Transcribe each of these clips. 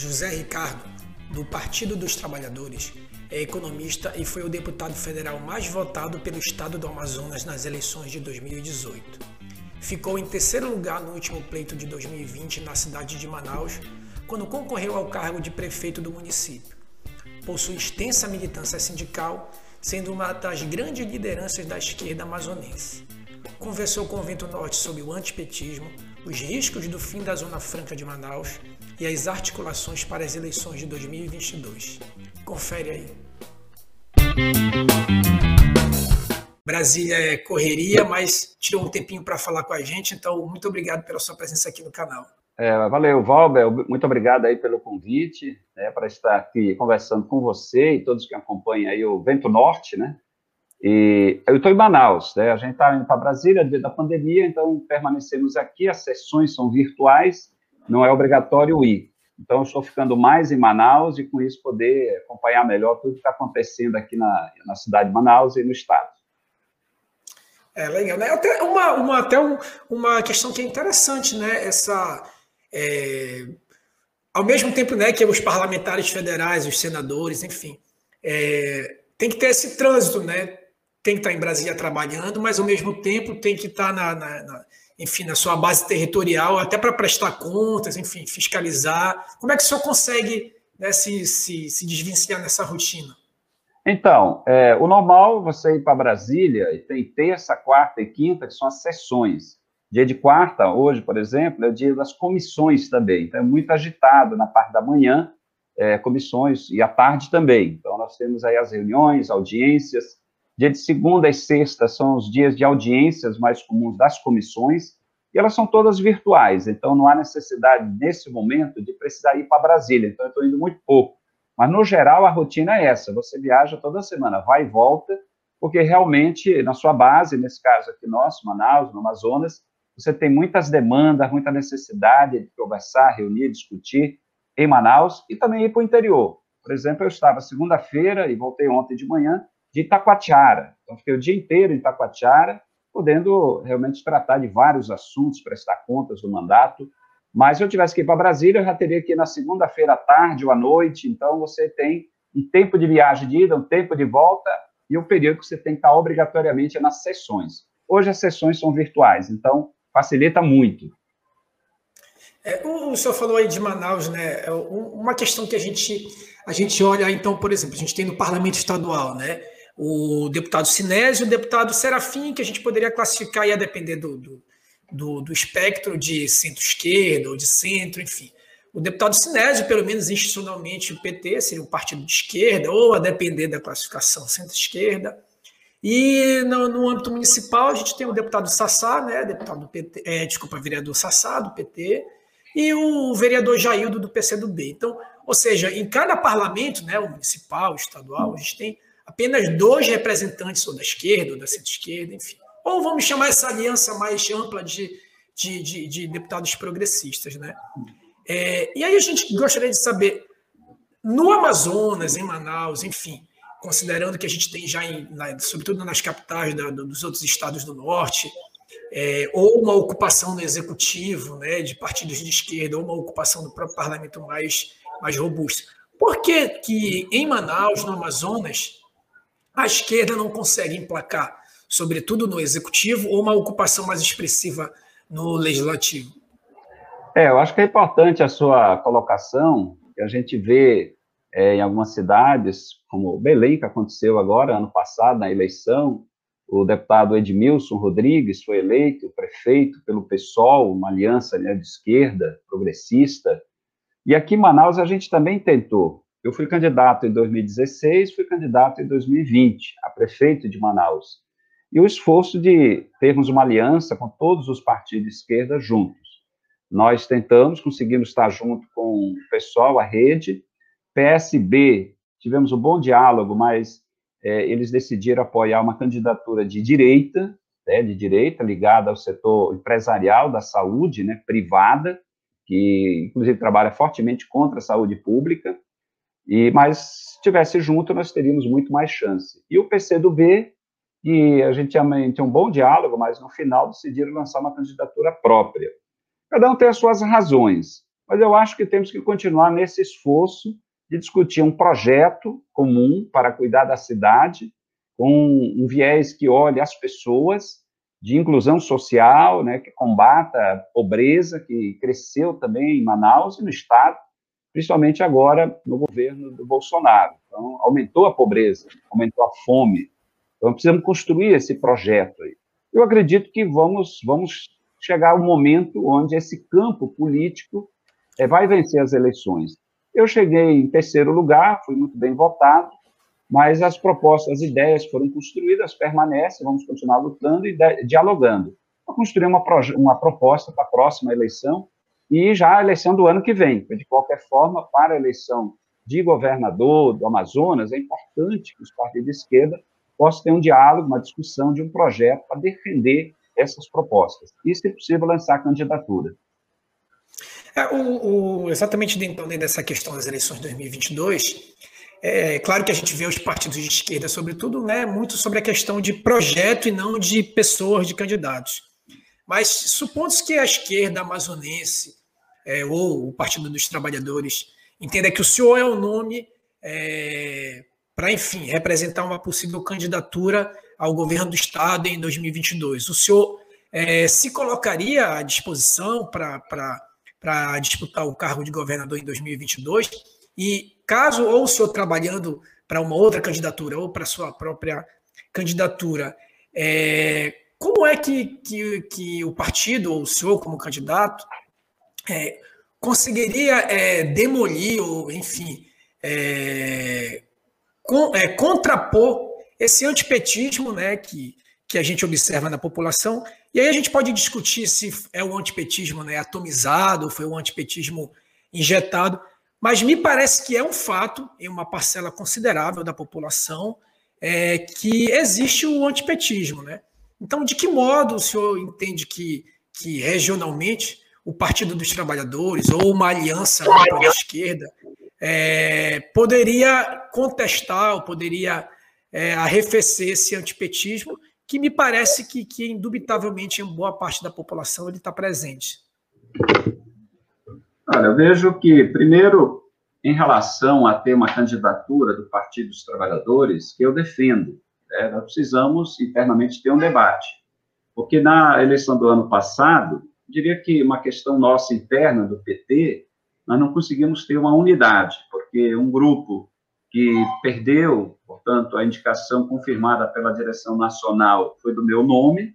José Ricardo, do Partido dos Trabalhadores, é economista e foi o deputado federal mais votado pelo estado do Amazonas nas eleições de 2018. Ficou em terceiro lugar no último pleito de 2020 na cidade de Manaus, quando concorreu ao cargo de prefeito do município. Possui extensa militância sindical, sendo uma das grandes lideranças da esquerda amazonense. Conversou com o Vento Norte sobre o antipetismo, os riscos do fim da Zona Franca de Manaus e as articulações para as eleições de 2022. Confere aí. Brasília é correria, mas tirou um tempinho para falar com a gente, então muito obrigado pela sua presença aqui no canal. É, valeu, Valber, muito obrigado aí pelo convite, né, para estar aqui conversando com você e todos que acompanham aí o Vento Norte, né, e eu estou em Manaus, né, a gente está indo para Brasília devido à pandemia, então permanecemos aqui, as sessões são virtuais, não é obrigatório ir. Então, eu estou ficando mais em Manaus e, com isso, poder acompanhar melhor tudo que está acontecendo aqui na, na cidade de Manaus e no estado. É legal, né? Até uma, uma, até um, uma questão que é interessante, né? Essa, é, ao mesmo tempo, né, que os parlamentares federais, os senadores, enfim, é, tem que ter esse trânsito, né? Tem que estar em Brasília trabalhando, mas ao mesmo tempo tem que estar na, na, na enfim, na sua base territorial, até para prestar contas, enfim, fiscalizar. Como é que o senhor consegue né, se, se, se desvencilhar nessa rotina? Então, é, o normal você ir para Brasília e tem terça, quarta e quinta, que são as sessões. Dia de quarta, hoje, por exemplo, é o dia das comissões também. Então, é muito agitado na parte da manhã, é, comissões, e à tarde também. Então, nós temos aí as reuniões, audiências, Dia de segunda e sexta são os dias de audiências mais comuns das comissões, e elas são todas virtuais, então não há necessidade, nesse momento, de precisar ir para Brasília. Então, eu estou indo muito pouco. Mas, no geral, a rotina é essa: você viaja toda semana, vai e volta, porque realmente, na sua base, nesse caso aqui nosso, Manaus, no Amazonas, você tem muitas demandas, muita necessidade de conversar, reunir, discutir em Manaus e também ir para o interior. Por exemplo, eu estava segunda-feira e voltei ontem de manhã de Itacoatiara. Então, fiquei o dia inteiro em Itacoatiara, podendo realmente tratar de vários assuntos, prestar contas do mandato. Mas se eu tivesse que ir para Brasília, eu já teria que ir na segunda-feira à tarde ou à noite. Então, você tem um tempo de viagem de ida, um tempo de volta e um período que você tem que estar obrigatoriamente nas sessões. Hoje as sessões são virtuais, então facilita muito. É, o, o senhor falou aí de Manaus, né? É uma questão que a gente, a gente olha, então, por exemplo, a gente tem no parlamento estadual, né? O deputado Sinésio e o deputado Serafim, que a gente poderia classificar, ia depender do, do, do, do espectro de centro-esquerda ou de centro, enfim. O deputado Sinésio, pelo menos institucionalmente, o PT seria um partido de esquerda, ou a depender da classificação centro-esquerda. E no, no, âmbito municipal, a gente tem o deputado Sassá, né, deputado do PT, é, desculpa, vereador Sassá, do PT, e o vereador Jaildo, do PCdoB. Então, ou seja, em cada parlamento, né, o municipal, o estadual, a gente tem apenas dois representantes, ou da esquerda, ou da centro-esquerda, enfim. Ou vamos chamar essa aliança mais ampla de, de, de, de deputados progressistas. Né? É, e aí a gente gostaria de saber, no Amazonas, em Manaus, enfim, considerando que a gente tem já, em, na, sobretudo nas capitais da, dos outros estados do norte, é, ou uma ocupação no executivo né, de partidos de esquerda, ou uma ocupação do próprio parlamento mais, mais robusta. Por que, que em Manaus, no Amazonas, a esquerda não consegue emplacar, sobretudo no executivo, ou uma ocupação mais expressiva no legislativo? É, eu acho que é importante a sua colocação, que a gente vê é, em algumas cidades, como Belém, que aconteceu agora, ano passado, na eleição, o deputado Edmilson Rodrigues foi eleito prefeito pelo PSOL, uma aliança né, de esquerda, progressista, e aqui em Manaus a gente também tentou. Eu fui candidato em 2016, fui candidato em 2020 a prefeito de Manaus. E o esforço de termos uma aliança com todos os partidos de esquerda juntos. Nós tentamos, conseguimos estar junto com o pessoal, a rede. PSB, tivemos um bom diálogo, mas é, eles decidiram apoiar uma candidatura de direita, né, de direita, ligada ao setor empresarial da saúde, né, privada, que inclusive trabalha fortemente contra a saúde pública. E, mas se tivesse junto, nós teríamos muito mais chance. E o PCdoB, que a gente tinha um bom diálogo, mas no final decidiram lançar uma candidatura própria. Cada um tem as suas razões, mas eu acho que temos que continuar nesse esforço de discutir um projeto comum para cuidar da cidade, com um viés que olhe as pessoas, de inclusão social, né, que combata a pobreza, que cresceu também em Manaus e no Estado, principalmente agora no governo do Bolsonaro. Então, aumentou a pobreza, aumentou a fome. Então, precisamos construir esse projeto aí. Eu acredito que vamos, vamos chegar ao momento onde esse campo político é, vai vencer as eleições. Eu cheguei em terceiro lugar, fui muito bem votado, mas as propostas, as ideias foram construídas, permanecem, vamos continuar lutando e dialogando. Vou construir uma, uma proposta para a próxima eleição e já a eleição do ano que vem. De qualquer forma, para a eleição de governador do Amazonas, é importante que os partidos de esquerda possam ter um diálogo, uma discussão de um projeto para defender essas propostas. E, se possível, lançar candidatura. É, o, o, exatamente dentro dessa questão das eleições de 2022, é claro que a gente vê os partidos de esquerda, sobretudo, né, muito sobre a questão de projeto e não de pessoas, de candidatos. Mas supondo que a esquerda amazonense é, ou o Partido dos Trabalhadores entenda que o senhor é o nome é, para, enfim, representar uma possível candidatura ao governo do Estado em 2022. O senhor é, se colocaria à disposição para disputar o cargo de governador em 2022? E caso ou o senhor trabalhando para uma outra candidatura ou para sua própria candidatura, é, como é que, que, que, o partido ou o senhor como candidato é, conseguiria é, demolir ou, enfim, é, com, é, contrapor esse antipetismo né, que, que a gente observa na população. E aí a gente pode discutir se é o antipetismo né, atomizado, ou foi o antipetismo injetado, mas me parece que é um fato, em uma parcela considerável da população, é, que existe o antipetismo. Né? Então, de que modo o senhor entende que, que regionalmente o Partido dos Trabalhadores ou uma aliança né, esquerda é, poderia contestar ou poderia é, arrefecer esse antipetismo, que me parece que, que indubitavelmente em boa parte da população ele está presente. Olha, eu vejo que, primeiro, em relação a ter uma candidatura do Partido dos Trabalhadores, que eu defendo, né, nós precisamos internamente ter um debate. Porque na eleição do ano passado, diria que uma questão nossa interna do PT, nós não conseguimos ter uma unidade, porque um grupo que perdeu, portanto, a indicação confirmada pela direção nacional foi do meu nome,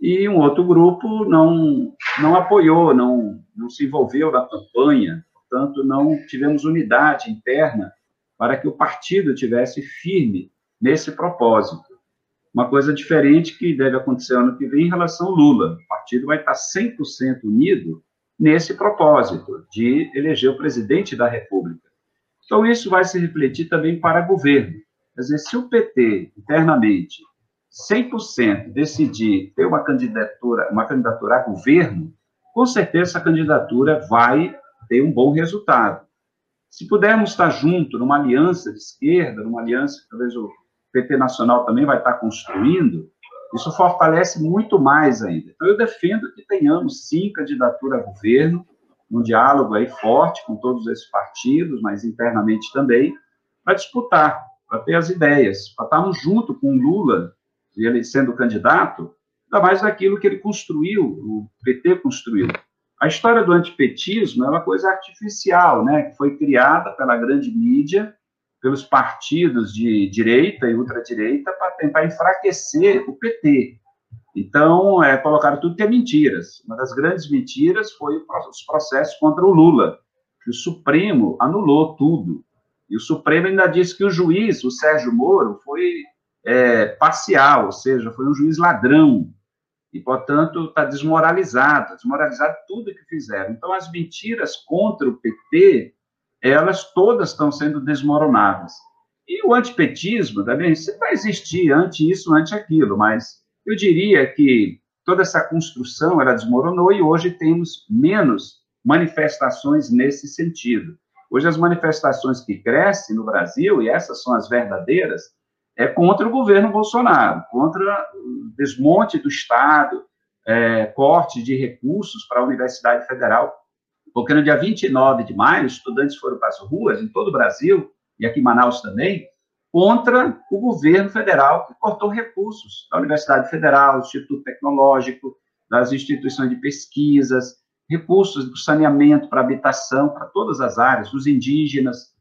e um outro grupo não, não apoiou, não, não se envolveu na campanha, portanto, não tivemos unidade interna para que o partido tivesse firme nesse propósito. Uma coisa diferente que deve acontecer ano que vem em relação ao Lula. O partido vai estar 100% unido nesse propósito de eleger o presidente da República. Então, isso vai se refletir também para governo. Quer dizer, se o PT, internamente, 100% decidir ter uma candidatura, uma candidatura a governo, com certeza essa candidatura vai ter um bom resultado. Se pudermos estar junto numa aliança de esquerda, numa aliança talvez o PT Nacional também vai estar construindo, isso fortalece muito mais ainda. Então, eu defendo que tenhamos, sim, candidatura a governo, um diálogo aí forte com todos esses partidos, mas internamente também, para disputar, para ter as ideias, para estarmos junto com o Lula, ele sendo candidato, ainda mais daquilo que ele construiu, o PT construiu. A história do antipetismo é uma coisa artificial, né, que foi criada pela grande mídia, pelos partidos de direita e ultradireita para tentar enfraquecer o PT. Então, é, colocaram tudo que é mentiras. Uma das grandes mentiras foi os processos contra o Lula, que o Supremo anulou tudo. E o Supremo ainda disse que o juiz, o Sérgio Moro, foi é, parcial, ou seja, foi um juiz ladrão. E, portanto, está desmoralizado, desmoralizado tudo que fizeram. Então, as mentiras contra o PT elas todas estão sendo desmoronadas. E o antipetismo também, você vai existir ante isso, ante aquilo, mas eu diria que toda essa construção ela desmoronou e hoje temos menos manifestações nesse sentido. Hoje as manifestações que crescem no Brasil, e essas são as verdadeiras, é contra o governo Bolsonaro, contra o desmonte do Estado, é, corte de recursos para a Universidade Federal porque no dia 29 de maio, estudantes foram para as ruas em todo o Brasil, e aqui em Manaus também, contra o governo federal que cortou recursos da Universidade Federal, do Instituto Tecnológico, das instituições de pesquisas, recursos do saneamento para habitação, para todas as áreas, dos indígenas.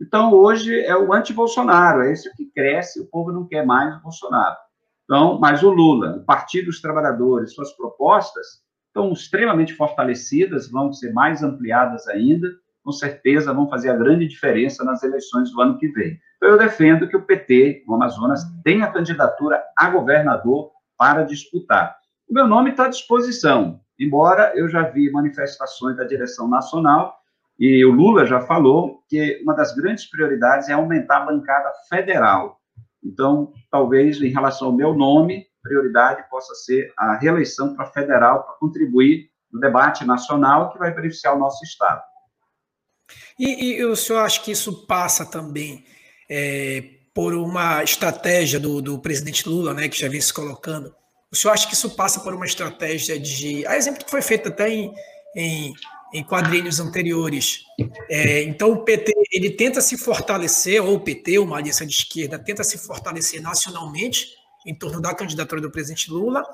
Então, hoje é o anti-Bolsonaro, é isso que cresce, o povo não quer mais o Bolsonaro. Então, mas o Lula, o Partido dos Trabalhadores, suas propostas estão extremamente fortalecidas, vão ser mais ampliadas ainda, com certeza vão fazer a grande diferença nas eleições do ano que vem. Então, eu defendo que o PT, no Amazonas, tenha candidatura a governador para disputar. O meu nome está à disposição, embora eu já vi manifestações da direção nacional, e o Lula já falou que uma das grandes prioridades é aumentar a bancada federal. Então, talvez em relação ao meu nome, prioridade possa ser a reeleição para federal, para contribuir no debate nacional que vai beneficiar o nosso Estado. E, e o senhor acha que isso passa também é, por uma estratégia do, do, presidente Lula, né, que já vem se colocando? O senhor acha que isso passa por uma estratégia de. A exemplo que foi feito até em, em, em quadrinhos anteriores. É, então, o PT ele tenta se fortalecer, ou o PT, uma aliança de esquerda, tenta se fortalecer nacionalmente em torno da candidatura do presidente Lula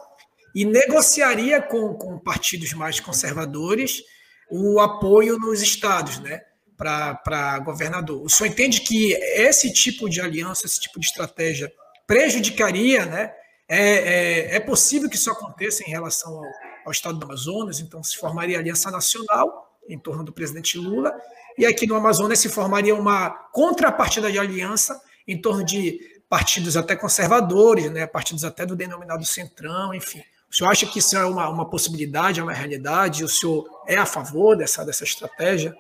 e negociaria com, com partidos mais conservadores o apoio nos estados, né? Para governador. O senhor entende que esse tipo de aliança, esse tipo de estratégia prejudicaria, né? É, é, é possível que isso aconteça em relação ao, ao estado do Amazonas, então se formaria aliança nacional em torno do presidente Lula, e aqui no Amazonas se formaria uma contrapartida de aliança em torno de partidos até conservadores, né, partidos até do denominado centrão, enfim. O senhor acha que isso é uma, uma possibilidade, é uma realidade? O senhor é a favor dessa, dessa estratégia?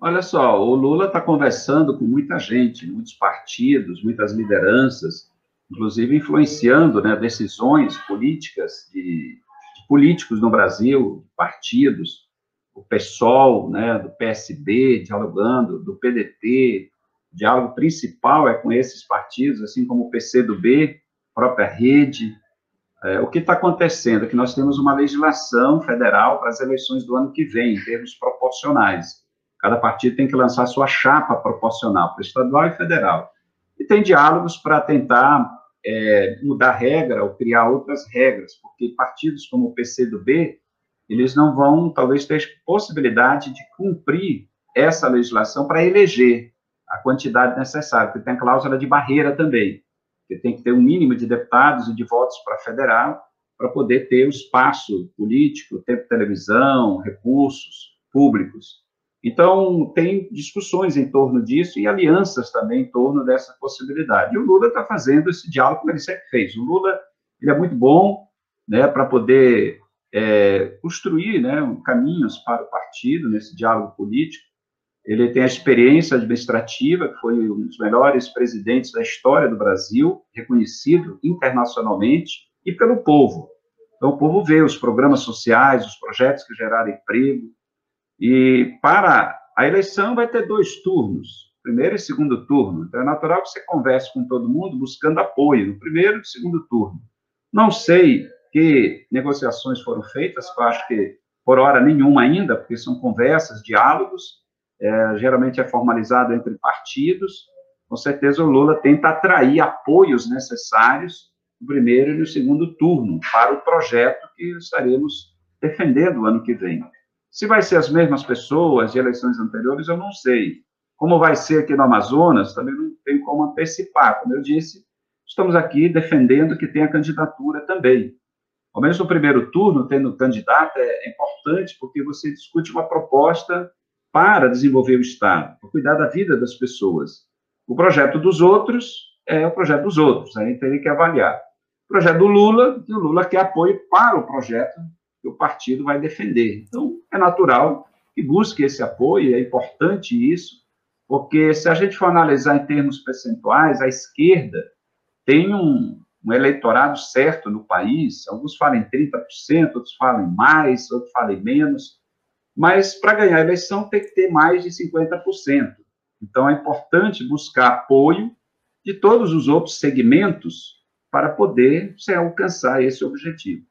Olha só, o Lula está conversando com muita gente, muitos partidos, muitas lideranças, inclusive influenciando né, decisões políticas de, de, políticos no Brasil, partidos, o PSOL, né, do PSB, dialogando, do PDT, o diálogo principal é com esses partidos, assim como o PCdoB, própria rede, é, o que está acontecendo é que nós temos uma legislação federal para as eleições do ano que vem, em termos proporcionais. Cada partido tem que lançar sua chapa proporcional, para estadual e federal. E tem diálogos para tentar é, mudar regra ou criar outras regras, porque partidos como o PCdoB, eles não vão, talvez, ter possibilidade de cumprir essa legislação para eleger a quantidade necessária, porque tem a cláusula de barreira também que tem que ter um mínimo de deputados e de votos para federal para poder ter o espaço político, tempo de televisão, recursos públicos. Então, tem discussões em torno disso e alianças também em torno dessa possibilidade. E o Lula está fazendo esse diálogo como ele sempre fez. O Lula ele é muito bom né, para poder é, construir né, caminhos para o partido nesse diálogo político. Ele tem a experiência administrativa, que foi um dos melhores presidentes da história do Brasil, reconhecido internacionalmente e pelo povo. Então, o povo vê os programas sociais, os projetos que geraram emprego. E para a eleição vai ter dois turnos, primeiro e segundo turno. Então, é natural que você converse com todo mundo buscando apoio no primeiro e segundo turno. Não sei que negociações foram feitas, eu acho que por hora nenhuma ainda, porque são conversas, diálogos, é, geralmente é formalizado entre partidos. Com certeza, o Lula tenta atrair apoios necessários no primeiro e no segundo turno para o projeto que estaremos defendendo o ano que vem. Se vai ser as mesmas pessoas de eleições anteriores, eu não sei. Como vai ser aqui no Amazonas, também não tenho como antecipar. Como eu disse, estamos aqui defendendo que tenha candidatura também. Ao menos no primeiro turno, tendo candidato, é importante, porque você discute uma proposta para desenvolver o Estado, para cuidar da vida das pessoas. O projeto dos outros é o projeto dos outros, aí teria que avaliar. O projeto do Lula, o Lula quer apoio para o projeto que o partido vai defender. Então, é natural que busque esse apoio, é importante isso, porque se a gente for analisar em termos percentuais, a esquerda tem um, um eleitorado certo no país, alguns falam em 30%, outros falam mais, outros falam menos, mas para ganhar a eleição tem que ter mais de 50%. Então é importante buscar apoio de todos os outros segmentos para poder se alcançar esse objetivo.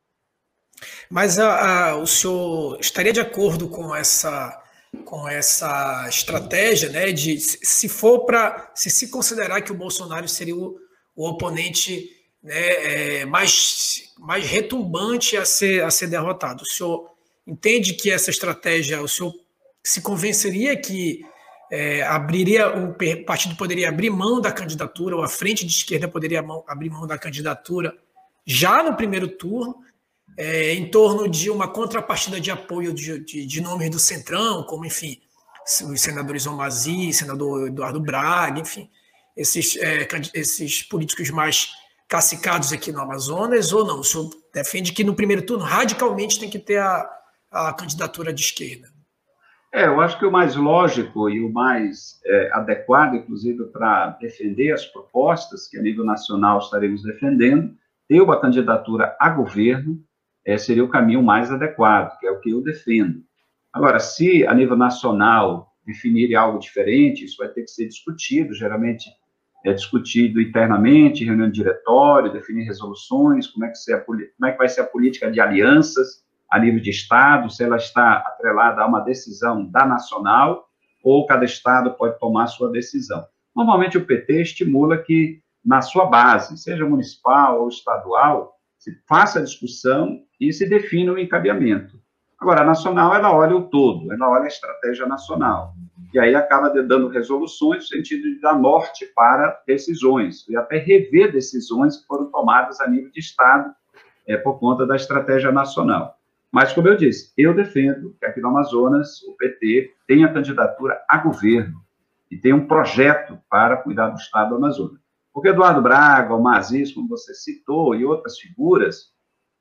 Mas a, a, o senhor estaria de acordo com essa com essa estratégia, né, de se for para se se considerar que o Bolsonaro seria o, o oponente né, é, mais mais retumbante a ser a ser derrotado. O senhor entende que essa estratégia, o senhor se convenceria que é, abriria o partido poderia abrir mão da candidatura, ou a frente de esquerda poderia mão, abrir mão da candidatura já no primeiro turno, é, em torno de uma contrapartida de apoio de, de, de, nomes do Centrão, como, enfim, os senadores Omazi, senador Eduardo Braga, enfim, esses, é, esses políticos mais cacicados aqui no Amazonas, ou não? O senhor defende que no primeiro turno, radicalmente, tem que ter a, a candidatura de esquerda? É, eu acho que o mais lógico e o mais é, adequado, inclusive, para defender as propostas que a nível nacional estaremos defendendo, ter uma candidatura a governo é, seria o caminho mais adequado, que é o que eu defendo. Agora, se a nível nacional definirem algo diferente, isso vai ter que ser discutido, geralmente é discutido internamente, reunião de diretório, definir resoluções, como é que, ser a, como é que vai ser a política de alianças, a nível de Estado, se ela está atrelada a uma decisão da nacional, ou cada Estado pode tomar sua decisão. Normalmente o PT estimula que, na sua base, seja municipal ou estadual, se faça a discussão e se defina o encadeamento. Agora, a nacional, ela olha o todo, ela olha a estratégia nacional. E aí acaba dando resoluções no sentido de dar norte para decisões, e até rever decisões que foram tomadas a nível de Estado é, por conta da estratégia nacional. Mas, como eu disse, eu defendo que aqui no Amazonas o PT tenha candidatura a governo e tenha um projeto para cuidar do Estado do Amazonas. Porque Eduardo Braga, o Mazis, como você citou, e outras figuras,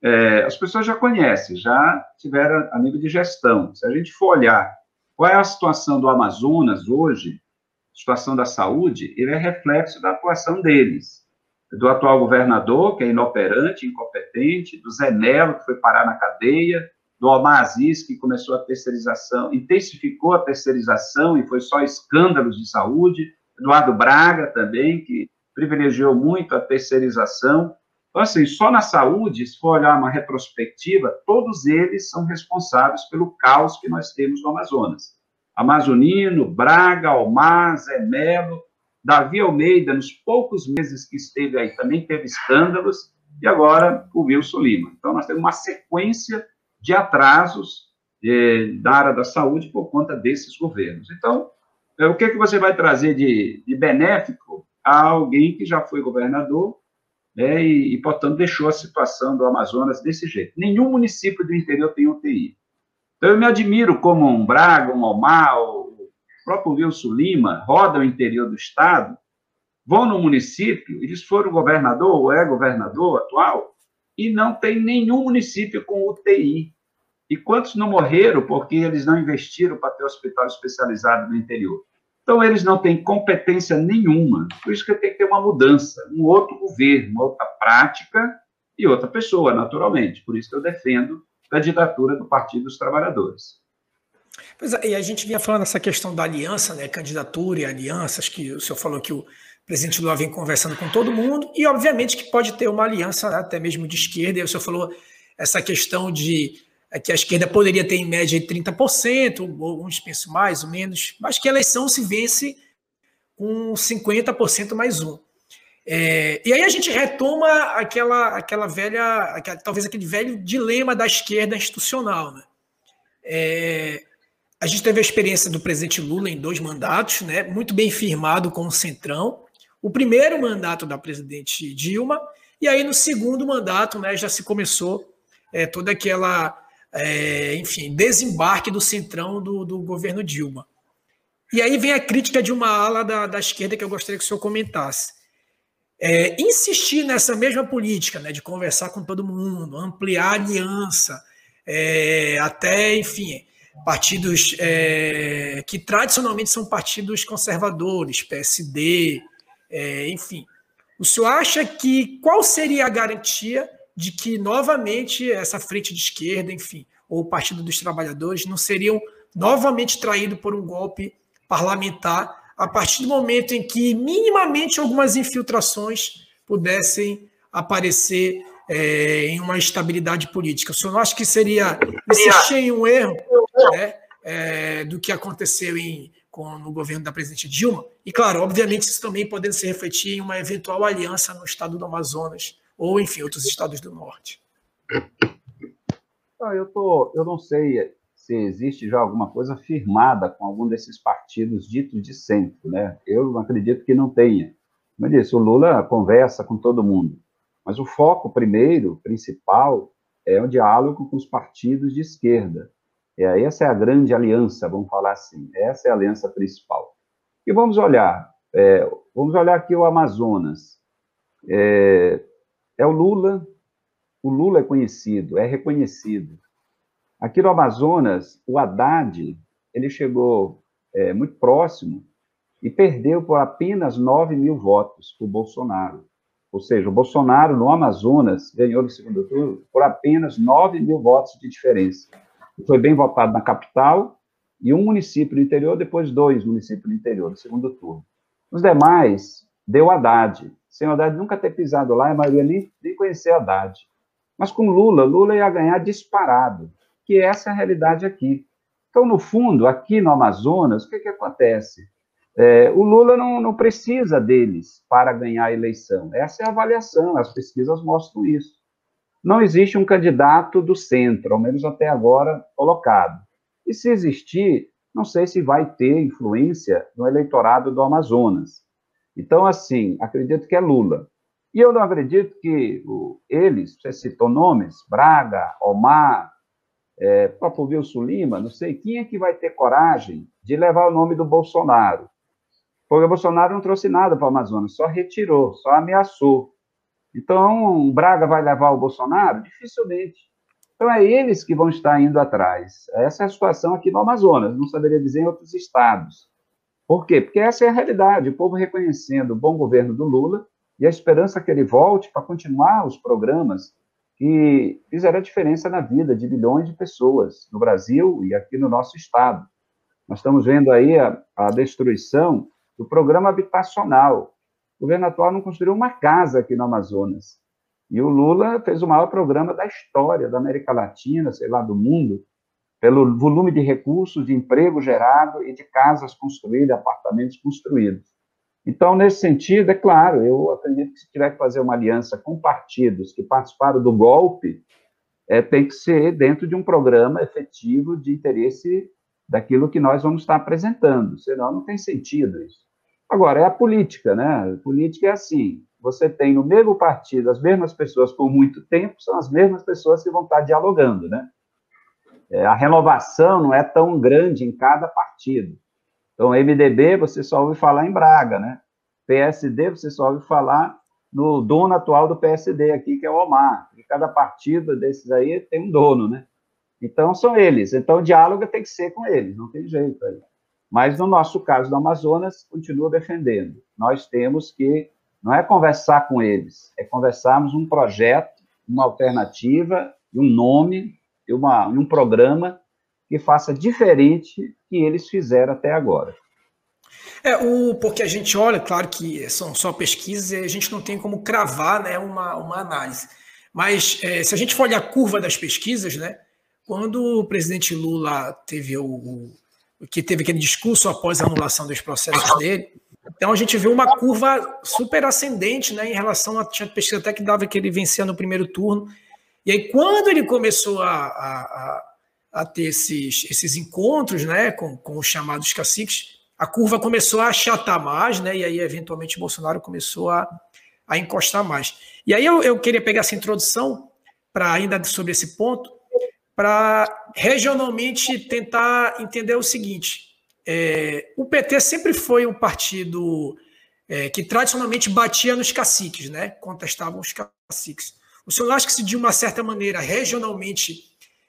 é, as pessoas já conhecem, já tiveram a nível de gestão. Se a gente for olhar qual é a situação do Amazonas hoje, situação da saúde, ele é reflexo da atuação deles do atual governador, que é inoperante, incompetente, do Zé Melo, que foi parar na cadeia, do Omar Aziz, que começou a terceirização, intensificou a terceirização e foi só escândalos de saúde, Eduardo Braga também, que privilegiou muito a terceirização. Então, assim, só na saúde, se for olhar uma retrospectiva, todos eles são responsáveis pelo caos que nós temos no Amazonas. Amazonino, Braga, Omar, Zé Melo, Davi Almeida, nos poucos meses que esteve aí, também teve escândalos, e agora o Wilson Lima. Então, nós temos uma sequência de atrasos eh, da área da saúde por conta desses governos. Então, eh, o que, que você vai trazer de, de benéfico a alguém que já foi governador né, e, e, portanto, deixou a situação do Amazonas desse jeito? Nenhum município do interior tem UTI. Então, eu me admiro como um Braga, um Almar, próprio Wilson Lima, rodam o interior do estado, vão no município, eles foram governador ou é governador atual, e não tem nenhum município com UTI. E quantos não morreram porque eles não investiram para ter hospital especializado no interior? Então, eles não têm competência nenhuma. Por isso que tem que ter uma mudança, um outro governo, outra prática e outra pessoa, naturalmente. Por isso que eu defendo a candidatura do Partido dos Trabalhadores. Pois é, e a gente vinha falando essa questão da aliança, né, candidatura e alianças, que o senhor falou que o presidente Lula vem conversando com todo mundo, e obviamente que pode ter uma aliança né, até mesmo de esquerda, e o senhor falou essa questão de é, que a esquerda poderia ter em média 30%, alguns pensam mais ou menos, mas que a eleição se vence com 50% mais um. É, e aí a gente retoma aquela, aquela velha, aquela, talvez aquele velho dilema da esquerda institucional. Né? É, a gente teve a experiência do presidente Lula em dois mandatos, né, muito bem firmado com o Centrão. O primeiro mandato da presidente Dilma, e aí no segundo mandato né, já se começou é, toda aquela, é, enfim, desembarque do Centrão do, do, governo Dilma. E aí vem a crítica de uma ala da, da esquerda que eu gostaria que o senhor comentasse. É, insistir nessa mesma política, né, de conversar com todo mundo, ampliar a aliança, até, enfim, partidos é, que tradicionalmente são partidos conservadores, PSD, é, enfim. O senhor acha que qual seria a garantia de que novamente essa frente de esquerda, enfim, ou o Partido dos Trabalhadores não seriam novamente traídos por um golpe parlamentar a partir do momento em que minimamente algumas infiltrações pudessem aparecer é, em uma estabilidade política. O senhor não acha que seria insistir em um erro né, é, do que aconteceu em, com, no governo da presidente Dilma? E, claro, obviamente, isso também podendo se refletir em uma eventual aliança no estado do Amazonas ou, enfim, outros estados do norte. Não, eu, tô, eu não sei se existe já alguma coisa firmada com algum desses partidos ditos de centro, né? Eu acredito que não tenha. Como eu disse, o Lula conversa com todo mundo, mas o foco primeiro, principal, é o diálogo com os partidos de esquerda. É, essa é a grande aliança, vamos falar assim. Essa é a aliança principal. E vamos olhar, é, vamos olhar aqui o Amazonas. É, é o Lula, o Lula é conhecido, é reconhecido. Aqui no Amazonas, o Haddad, ele chegou é, muito próximo e perdeu por apenas 9 mil votos para o Bolsonaro. Ou seja, o Bolsonaro no Amazonas ganhou no segundo turno por apenas 9 mil votos de diferença. Foi bem votado na capital e um município no interior, depois dois municípios no interior, no segundo turno. Os demais deu Haddad. Sem Haddad nunca ter pisado lá, a maioria nem, nem conhecia Haddad. Mas com Lula, Lula ia ganhar disparado que essa é a realidade aqui. Então, no fundo, aqui no Amazonas, o que, que acontece? É, o Lula não, não precisa deles para ganhar a eleição. Essa é a avaliação, as pesquisas mostram isso. Não existe um candidato do centro, ao menos até agora, colocado. E se existir, não sei se vai ter influência no eleitorado do Amazonas. Então, assim, acredito que é Lula. E eu não acredito que eles, você citou nomes, Braga, Omar, é, próprio Wilson Lima, não sei quem é que vai ter coragem de levar o nome do Bolsonaro. Porque o Bolsonaro não trouxe nada para o Amazonas, só retirou, só ameaçou. Então, Braga vai levar o Bolsonaro? Dificilmente. Então, é eles que vão estar indo atrás. Essa é a situação aqui no Amazonas, não saberia dizer em outros estados. Por quê? Porque essa é a realidade, o povo reconhecendo o bom governo do Lula e a esperança que ele volte para continuar os programas que fizeram a diferença na vida de milhões de pessoas no Brasil e aqui no nosso estado. Nós estamos vendo aí a, a destruição do programa habitacional. O governo atual não construiu uma casa aqui no Amazonas. E o Lula fez o maior programa da história da América Latina, sei lá, do mundo, pelo volume de recursos, de emprego gerado e de casas construídas, apartamentos construídos. Então, nesse sentido, é claro, eu acredito que se tiver que fazer uma aliança com partidos que participaram do golpe, é, tem que ser dentro de um programa efetivo de interesse daquilo que nós vamos estar apresentando, senão não tem sentido isso. Agora, é a política, né? A política é assim: você tem no mesmo partido as mesmas pessoas por muito tempo, são as mesmas pessoas que vão estar dialogando, né? É, a renovação não é tão grande em cada partido. Então, MDB, você só ouve falar em Braga, né? PSD, você só ouve falar no dono atual do PSD aqui, que é o Omar. E cada partido desses aí tem um dono, né? Então, são eles. Então, o diálogo tem que ser com eles, não tem jeito aí. Mas, no nosso caso do Amazonas, continua defendendo. Nós temos que, não é conversar com eles, é conversarmos um projeto, uma alternativa, um nome, uma, um programa que faça diferente que eles fizeram até agora. É, o, porque a gente olha, claro que são só pesquisas e a gente não tem como cravar né, uma, uma análise. Mas é, se a gente for olhar a curva das pesquisas, né, quando o presidente Lula teve o, o que teve aquele discurso após a anulação dos processos dele, então a gente vê uma curva super ascendente né, em relação a tinha pesquisa até que dava que ele vencia no primeiro turno. E aí, quando ele começou a, a, a ter esses, esses encontros né, com, com os chamados caciques, a curva começou a achatar mais, né, e aí, eventualmente, Bolsonaro começou a, a encostar mais. E aí eu, eu queria pegar essa introdução para ainda sobre esse ponto, para regionalmente tentar entender o seguinte: é, o PT sempre foi um partido é, que tradicionalmente batia nos caciques, né? Contestavam os caciques. O senhor acha que se de uma certa maneira regionalmente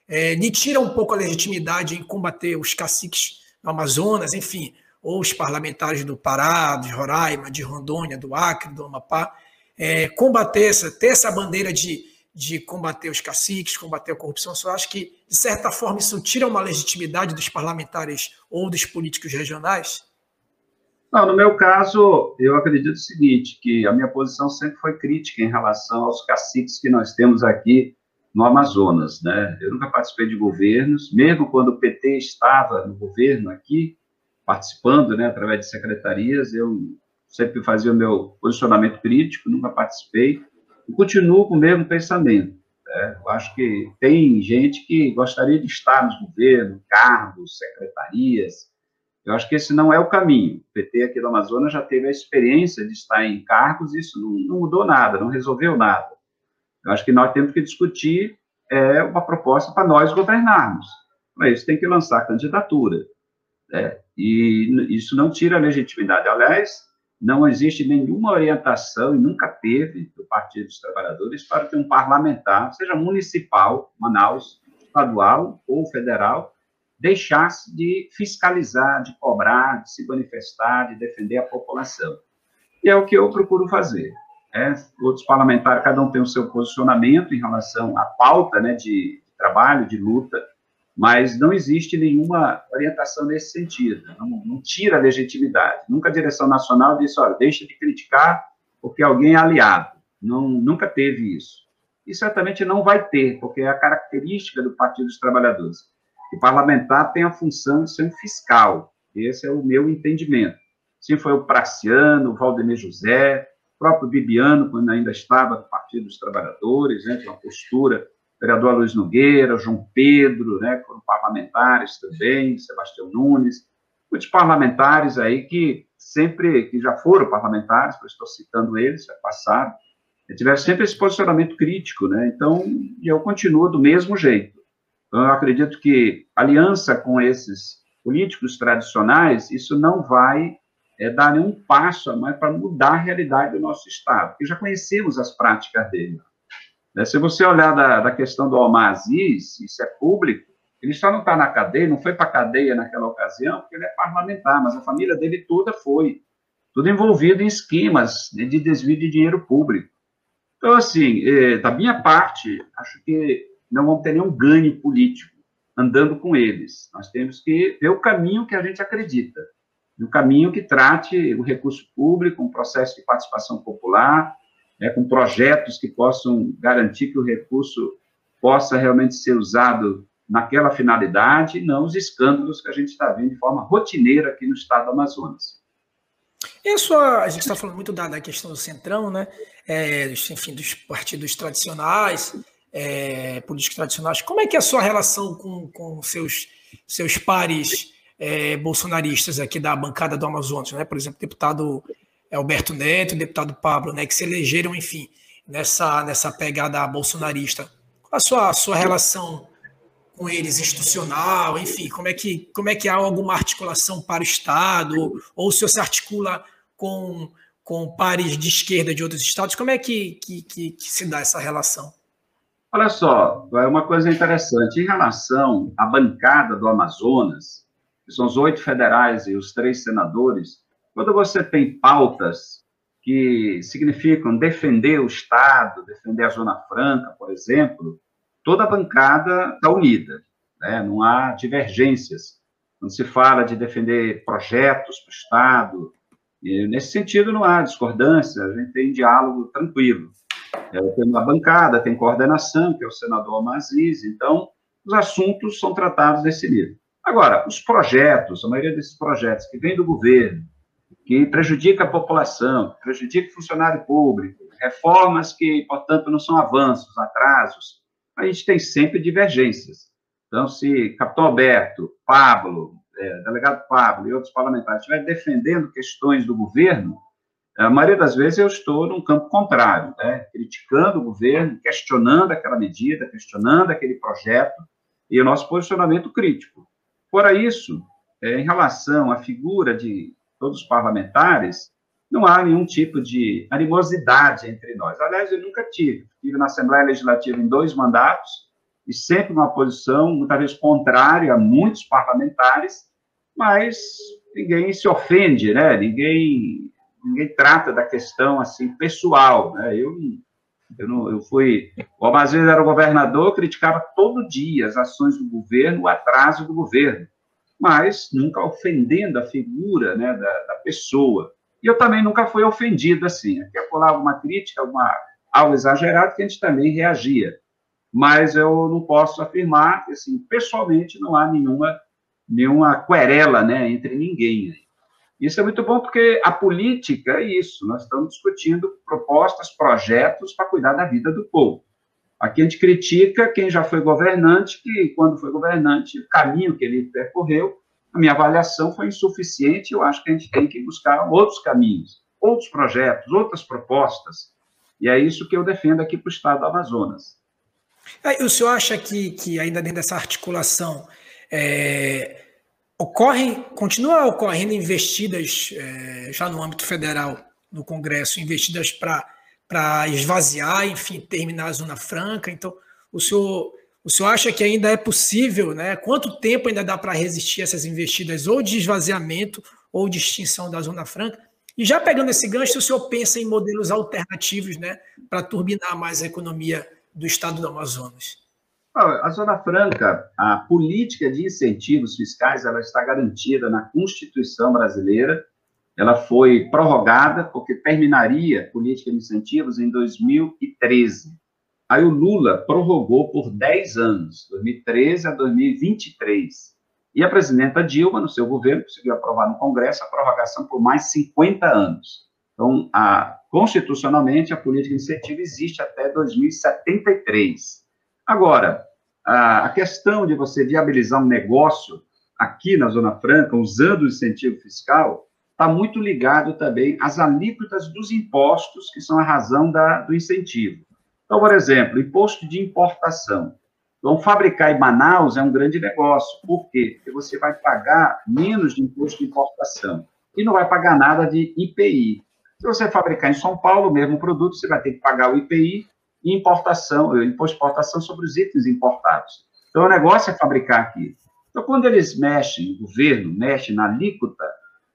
é, lhe tira um pouco a legitimidade em combater os caciques no Amazonas, enfim, ou os parlamentares do Pará, de Roraima, de Rondônia, do Acre, do Amapá, é, combater essa, ter essa bandeira de, de combater os caciques, combater a corrupção, eu acho que, de certa forma, isso tira uma legitimidade dos parlamentares ou dos políticos regionais? Não, no meu caso, eu acredito o seguinte, que a minha posição sempre foi crítica em relação aos caciques que nós temos aqui no Amazonas, né? Eu nunca participei de governos, mesmo quando o PT estava no governo aqui, participando, né, através de secretarias, eu sempre fazia o meu posicionamento crítico, nunca participei, continuo com o mesmo pensamento. Né? Eu acho que tem gente que gostaria de estar nos governos, cargos, secretarias, eu acho que esse não é o caminho. O PT aqui do Amazonas já teve a experiência de estar em cargos e isso não, não mudou nada, não resolveu nada. Eu acho que nós temos que discutir é, uma proposta para nós governarmos. Para isso tem que lançar candidatura. Né? E isso não tira a legitimidade. Aliás, não existe nenhuma orientação, e nunca teve, do Partido dos Trabalhadores para que um parlamentar, seja municipal, Manaus, estadual ou federal, deixasse de fiscalizar, de cobrar, de se manifestar, de defender a população. E é o que eu procuro fazer. É, outros parlamentares, cada um tem o seu posicionamento em relação à pauta né, de trabalho, de luta, mas não existe nenhuma orientação nesse sentido, não, não, tira a legitimidade. Nunca a direção nacional disse, olha, deixa de criticar porque alguém é aliado. Não, nunca teve isso. E certamente não vai ter, porque é a característica do Partido dos Trabalhadores. O parlamentar tem a função de ser um fiscal. Esse é o meu entendimento. Sim, foi o Praciano, o Valdemir José, o próprio Bibiano, quando ainda estava no Partido dos Trabalhadores, né, uma postura vereador Luiz Nogueira, João Pedro, né, foram parlamentares também, Sebastião Nunes, muitos parlamentares aí que sempre, que já foram parlamentares, estou citando eles, já passaram, tiveram sempre esse posicionamento crítico, né, então, eu continuo do mesmo jeito. Então, eu acredito que aliança com esses políticos tradicionais, isso não vai é, dar nenhum passo a mais para mudar a realidade do nosso Estado, porque já conhecemos as práticas dele. Né? Se você olhar da, da questão do Omar Aziz, isso é público, ele só não está na cadeia, não foi para a cadeia naquela ocasião, porque ele é parlamentar, mas a família dele toda foi. Tudo envolvido em esquemas né, de desvio de dinheiro público. Então, assim, eh, da minha parte, acho que não vamos ter nenhum ganho político andando com eles. Nós temos que ver o caminho que a gente acredita. Um caminho que trate o recurso público, um processo de participação popular, né, com projetos que possam garantir que o recurso possa realmente ser usado naquela finalidade, e não os escândalos que a gente está vendo de forma rotineira aqui no estado do Amazonas. A sua, a gente está falando muito da, da, questão do centrão, né? É, enfim, dos partidos tradicionais, é, políticos tradicionais. Como é que é a sua relação com, com seus, seus pares é, bolsonaristas aqui da bancada do Amazonas, né? Por exemplo, deputado Alberto Neto, o deputado Pablo, né, que se elegeram, enfim, nessa, nessa pegada bolsonarista. Qual a sua, sua relação com eles, institucional, enfim, como é que, como é que há alguma articulação para o Estado, ou, ou se você articula com, com pares de esquerda de outros estados, como é que, que, que, que se dá essa relação? Olha só, é uma coisa interessante. Em relação à bancada do Amazonas, que são os oito federais e os três senadores, quando você tem pautas que significam defender o Estado, defender a Zona Franca, por exemplo, toda a bancada está unida, né? não há divergências. Quando se fala de defender projetos para o Estado, nesse sentido não há discordância, a gente tem diálogo tranquilo. É, tem uma bancada, tem coordenação, que é o senador Amaziz, então os assuntos são tratados nesse nível. Agora, os projetos, a maioria desses projetos que vêm do governo, que prejudica a população, prejudica o funcionário público, reformas que, portanto, não são avanços, atrasos, a gente tem sempre divergências. Então, se Capitão Alberto, Pablo, é, delegado Pablo e outros parlamentares estiverem defendendo questões do governo, a maioria das vezes eu estou num campo contrário, né? criticando o governo, questionando aquela medida, questionando aquele projeto e o nosso posicionamento crítico. Fora isso, é, em relação à figura de todos os parlamentares, não há nenhum tipo de animosidade entre nós. Aliás, eu nunca tive. Estive na Assembleia Legislativa em dois mandatos e sempre numa posição, muitas vezes, contrária a muitos parlamentares, mas ninguém se ofende, né? Ninguém, ninguém trata da questão, assim, pessoal, né? Eu, eu, não, eu fui... O Amazonas era o governador, criticava todo dia as ações do governo, o atraso do governo mas nunca ofendendo a figura né, da, da pessoa. E eu também nunca fui ofendido assim. Aqui rolava uma crítica, uma, algo exagerado, que a gente também reagia. Mas eu não posso afirmar que, assim, pessoalmente, não há nenhuma, nenhuma querela né, entre ninguém. Isso é muito bom porque a política é isso. Nós estamos discutindo propostas, projetos para cuidar da vida do povo. Aqui a gente critica quem já foi governante, que quando foi governante, o caminho que ele percorreu, a minha avaliação foi insuficiente. Eu acho que a gente tem que buscar outros caminhos, outros projetos, outras propostas. E é isso que eu defendo aqui para o estado do Amazonas. O senhor acha que, que ainda dentro dessa articulação é, ocorrem, continua ocorrendo investidas é, já no âmbito federal, no Congresso, investidas para esvaziar, enfim, terminar a Zona Franca. Então, o senhor, o senhor acha que ainda é possível, né? Quanto tempo ainda dá para resistir a essas investidas, ou de esvaziamento, ou de extinção da Zona Franca? E já pegando esse gancho, o senhor pensa em modelos alternativos, né, para turbinar mais a economia do estado do Amazonas? A Zona Franca, a política de incentivos fiscais, ela está garantida na Constituição brasileira. Ela foi prorrogada porque terminaria a política de incentivos em 2013. Aí o Lula prorrogou por 10 anos, 2013 a 2023. E a presidenta Dilma, no seu governo, conseguiu aprovar no Congresso a prorrogação por mais 50 anos. Então, a, constitucionalmente, a política de incentivo existe até 2073. Agora, a, questão de você viabilizar um negócio aqui na Zona Franca, usando o incentivo fiscal, está muito ligado também às alíquotas dos impostos, que são a razão da, do incentivo. Então, por exemplo, imposto de importação. Então, fabricar em Manaus é um grande negócio. Por quê? Porque você vai pagar menos de imposto de importação e não vai pagar nada de IPI. Se você fabricar em São Paulo o mesmo produto, você vai ter que pagar o IPI e importação, imposto de importação sobre os itens importados. Então, o negócio é fabricar aqui. Então, quando eles mexem, o governo mexe na alíquota,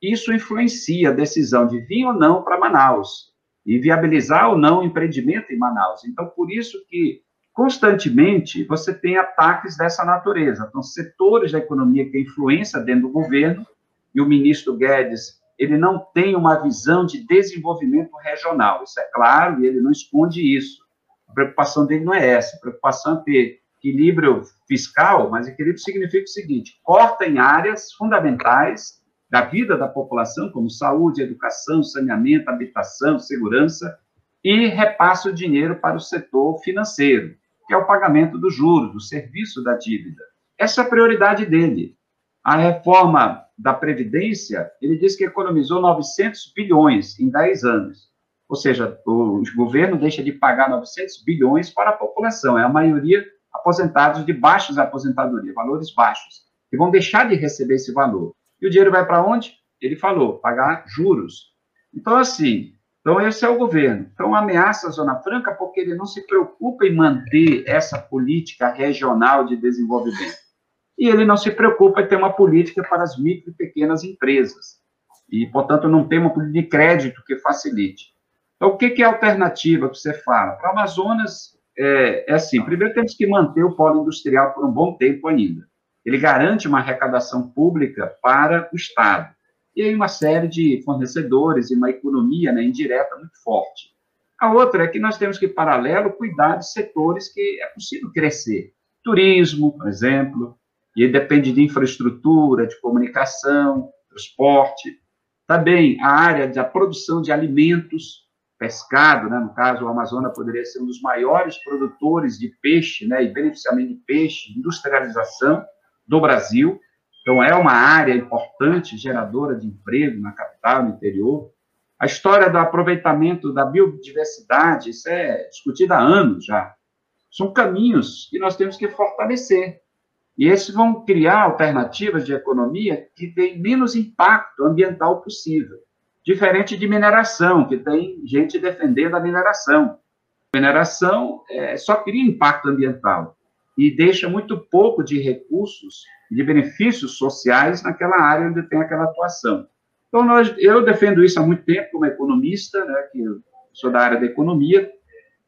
isso influencia a decisão de vir ou não para Manaus e viabilizar ou não o empreendimento em Manaus. Então, por isso que constantemente você tem ataques dessa natureza. Então, setores da economia que influência dentro do governo, e o ministro Guedes, ele não tem uma visão de desenvolvimento regional, isso é claro, e ele não esconde isso. A preocupação dele não é essa. A preocupação é ter equilíbrio fiscal, mas equilíbrio significa o seguinte: corta em áreas fundamentais da vida da população, como saúde, educação, saneamento, habitação, segurança, e repassa o dinheiro para o setor financeiro, que é o pagamento dos juros, do serviço da dívida. Essa é a prioridade dele. A reforma da Previdência, ele diz que economizou 900 bilhões em 10 anos. Ou seja, o governo deixa de pagar 900 bilhões para a população, é a maioria aposentados de baixas aposentadorias, valores baixos, que vão deixar de receber esse valor. E o dinheiro vai para onde? Ele falou, pagar juros. Então, assim, então esse é o governo. Então, ameaça a Zona Franca porque ele não se preocupa em manter essa política regional de desenvolvimento. E ele não se preocupa em ter uma política para as micro e pequenas empresas. E, portanto, não tem uma política de crédito que facilite. Então, o que, é a alternativa que você fala? Para Amazonas, é, é assim: primeiro temos que manter o polo industrial por um bom tempo ainda. Ele garante uma arrecadação pública para o Estado. E aí, uma série de fornecedores e uma economia né, indireta muito forte. A outra é que nós temos que, paralelo, cuidar de setores que é possível crescer. Turismo, por exemplo, e depende de infraestrutura, de comunicação, transporte. Também a área da produção de alimentos, pescado, né? no caso, o Amazonas poderia ser um dos maiores produtores de peixe, né? e beneficiamento de peixe, industrialização do Brasil. Então, é uma área importante, geradora de emprego na capital, no interior. A história do aproveitamento da biodiversidade, isso é discutido há anos já. São caminhos que nós temos que fortalecer. E esses vão criar alternativas de economia que têm menos impacto ambiental possível. Diferente de mineração, que tem gente defendendo a mineração. mineração é, só cria impacto ambiental e deixa muito pouco de recursos, de benefícios sociais naquela área onde tem aquela atuação. Então, nós, eu defendo isso há muito tempo como economista, né, que sou da área da economia,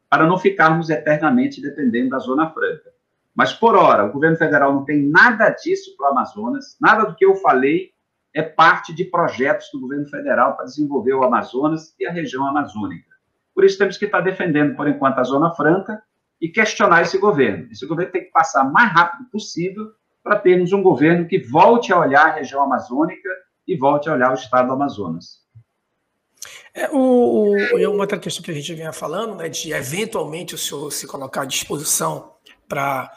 para não ficarmos eternamente dependendo da Zona Franca. Mas, por hora, o governo federal não tem nada disso para o Amazonas, nada do que eu falei é parte de projetos do governo federal para desenvolver o Amazonas e a região amazônica. Por isso, temos que estar defendendo, por enquanto, a Zona Franca e questionar esse governo. Esse governo tem que passar o mais rápido possível para termos um governo que volte a olhar a região amazônica e volte a olhar o estado do Amazonas. É, o, o, uma outra questão que a gente vinha falando, né, de eventualmente o senhor se colocar à disposição para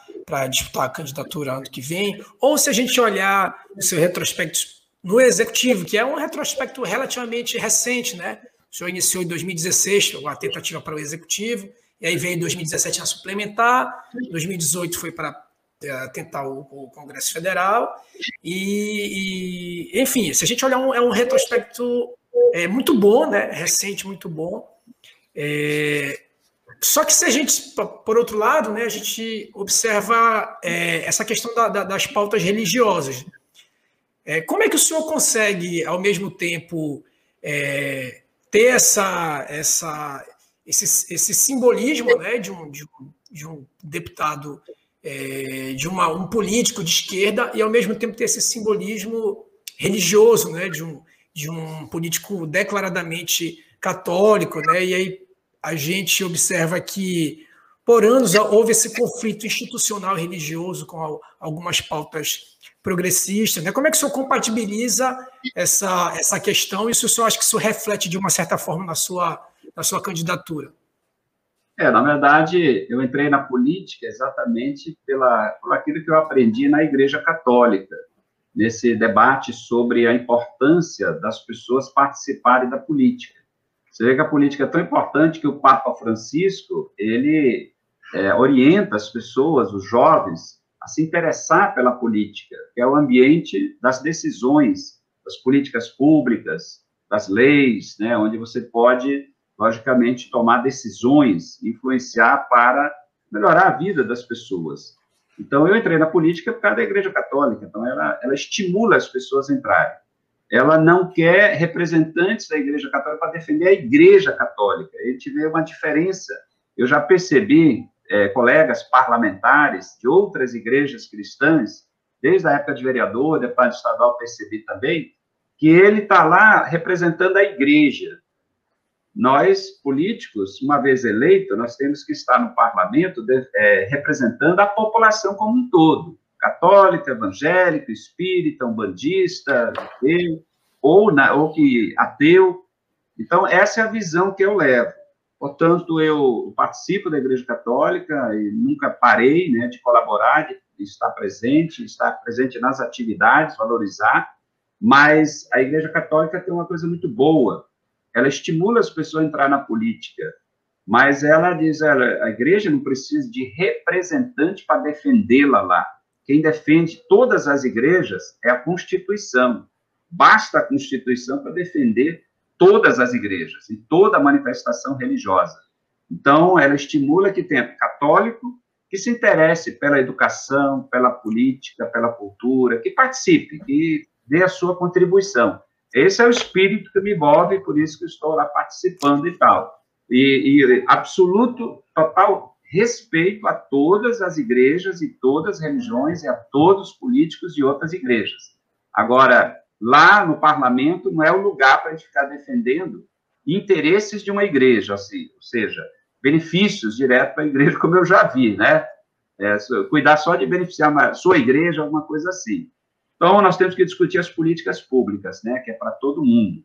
disputar a candidatura ano que vem, ou se a gente olhar o seu retrospecto no executivo, que é um retrospecto relativamente recente, né? O senhor iniciou em 2016, uma tentativa para o executivo, e aí veio em 2017 a suplementar, 2018 foi para é, tentar o, o, Congresso Federal, e, e, enfim, se a gente olhar, um, é um retrospecto é, muito bom, né? Recente, muito bom. É, só que se a gente, por outro lado, né, a gente observa é, essa questão da, da, das pautas religiosas. É, como é que o senhor consegue, ao mesmo tempo, é, ter essa, essa, esse, esse simbolismo né, de, um, de, um, de um deputado, é, de uma, um político de esquerda, e ao mesmo tempo ter esse simbolismo religioso né, de, um, de um político declaradamente católico, né, e aí a gente observa que por anos houve esse conflito institucional religioso com algumas pautas progressistas. Né? Como é que o senhor compatibiliza essa, essa questão se o senhor acha que isso reflete de uma certa forma na sua, na sua candidatura? É, na verdade, eu entrei na política exatamente pela, por aquilo que eu aprendi na Igreja Católica, nesse debate sobre a importância das pessoas participarem da política. Você vê que a política é tão importante que o Papa Francisco, ele é, orienta as pessoas, os jovens, a se interessar pela política, que é o ambiente das decisões, das políticas públicas, das leis, né, onde você pode, logicamente, tomar decisões, influenciar para melhorar a vida das pessoas. Então, eu entrei na política por causa da Igreja Católica, então ela, ela estimula as pessoas a entrarem. Ela não quer representantes da Igreja Católica para defender a Igreja Católica. A gente vê uma diferença. Eu já percebi é, colegas parlamentares de outras igrejas cristãs, desde a época de vereador, deputado estadual, percebi também, que ele está lá representando a igreja. Nós, políticos, uma vez eleito, nós temos que estar no parlamento de, é, representando a população como um todo, católico, evangélico, espírita, umbandista, ateu, ou, na, ou que ateu. Então, essa é a visão que eu levo. Portanto, eu participo da Igreja Católica e nunca parei né, de colaborar, de estar presente, estar presente nas atividades, valorizar, mas a Igreja Católica tem uma coisa muito boa, ela estimula as pessoas a entrar na política, mas ela diz, ela, a igreja não precisa de representante para defendê-la lá. Quem defende todas as igrejas é a Constituição. Basta a Constituição para defender todas as igrejas e toda manifestação religiosa. Então, ela estimula que tenha católico que se interesse pela educação, pela política, pela cultura, que participe, que dê a sua contribuição. Esse é o espírito que me move, por isso que estou lá participando e tal. E, e absoluto, total respeito a todas as igrejas e todas as religiões e a todos os políticos de outras igrejas. Agora, Lá no parlamento não é o lugar para a gente ficar defendendo interesses de uma igreja, assim, ou seja, benefícios direto para a igreja, como eu já vi, né? É, cuidar só de beneficiar sua igreja, alguma coisa assim. Então, nós temos que discutir as políticas públicas, né? Que é para todo mundo.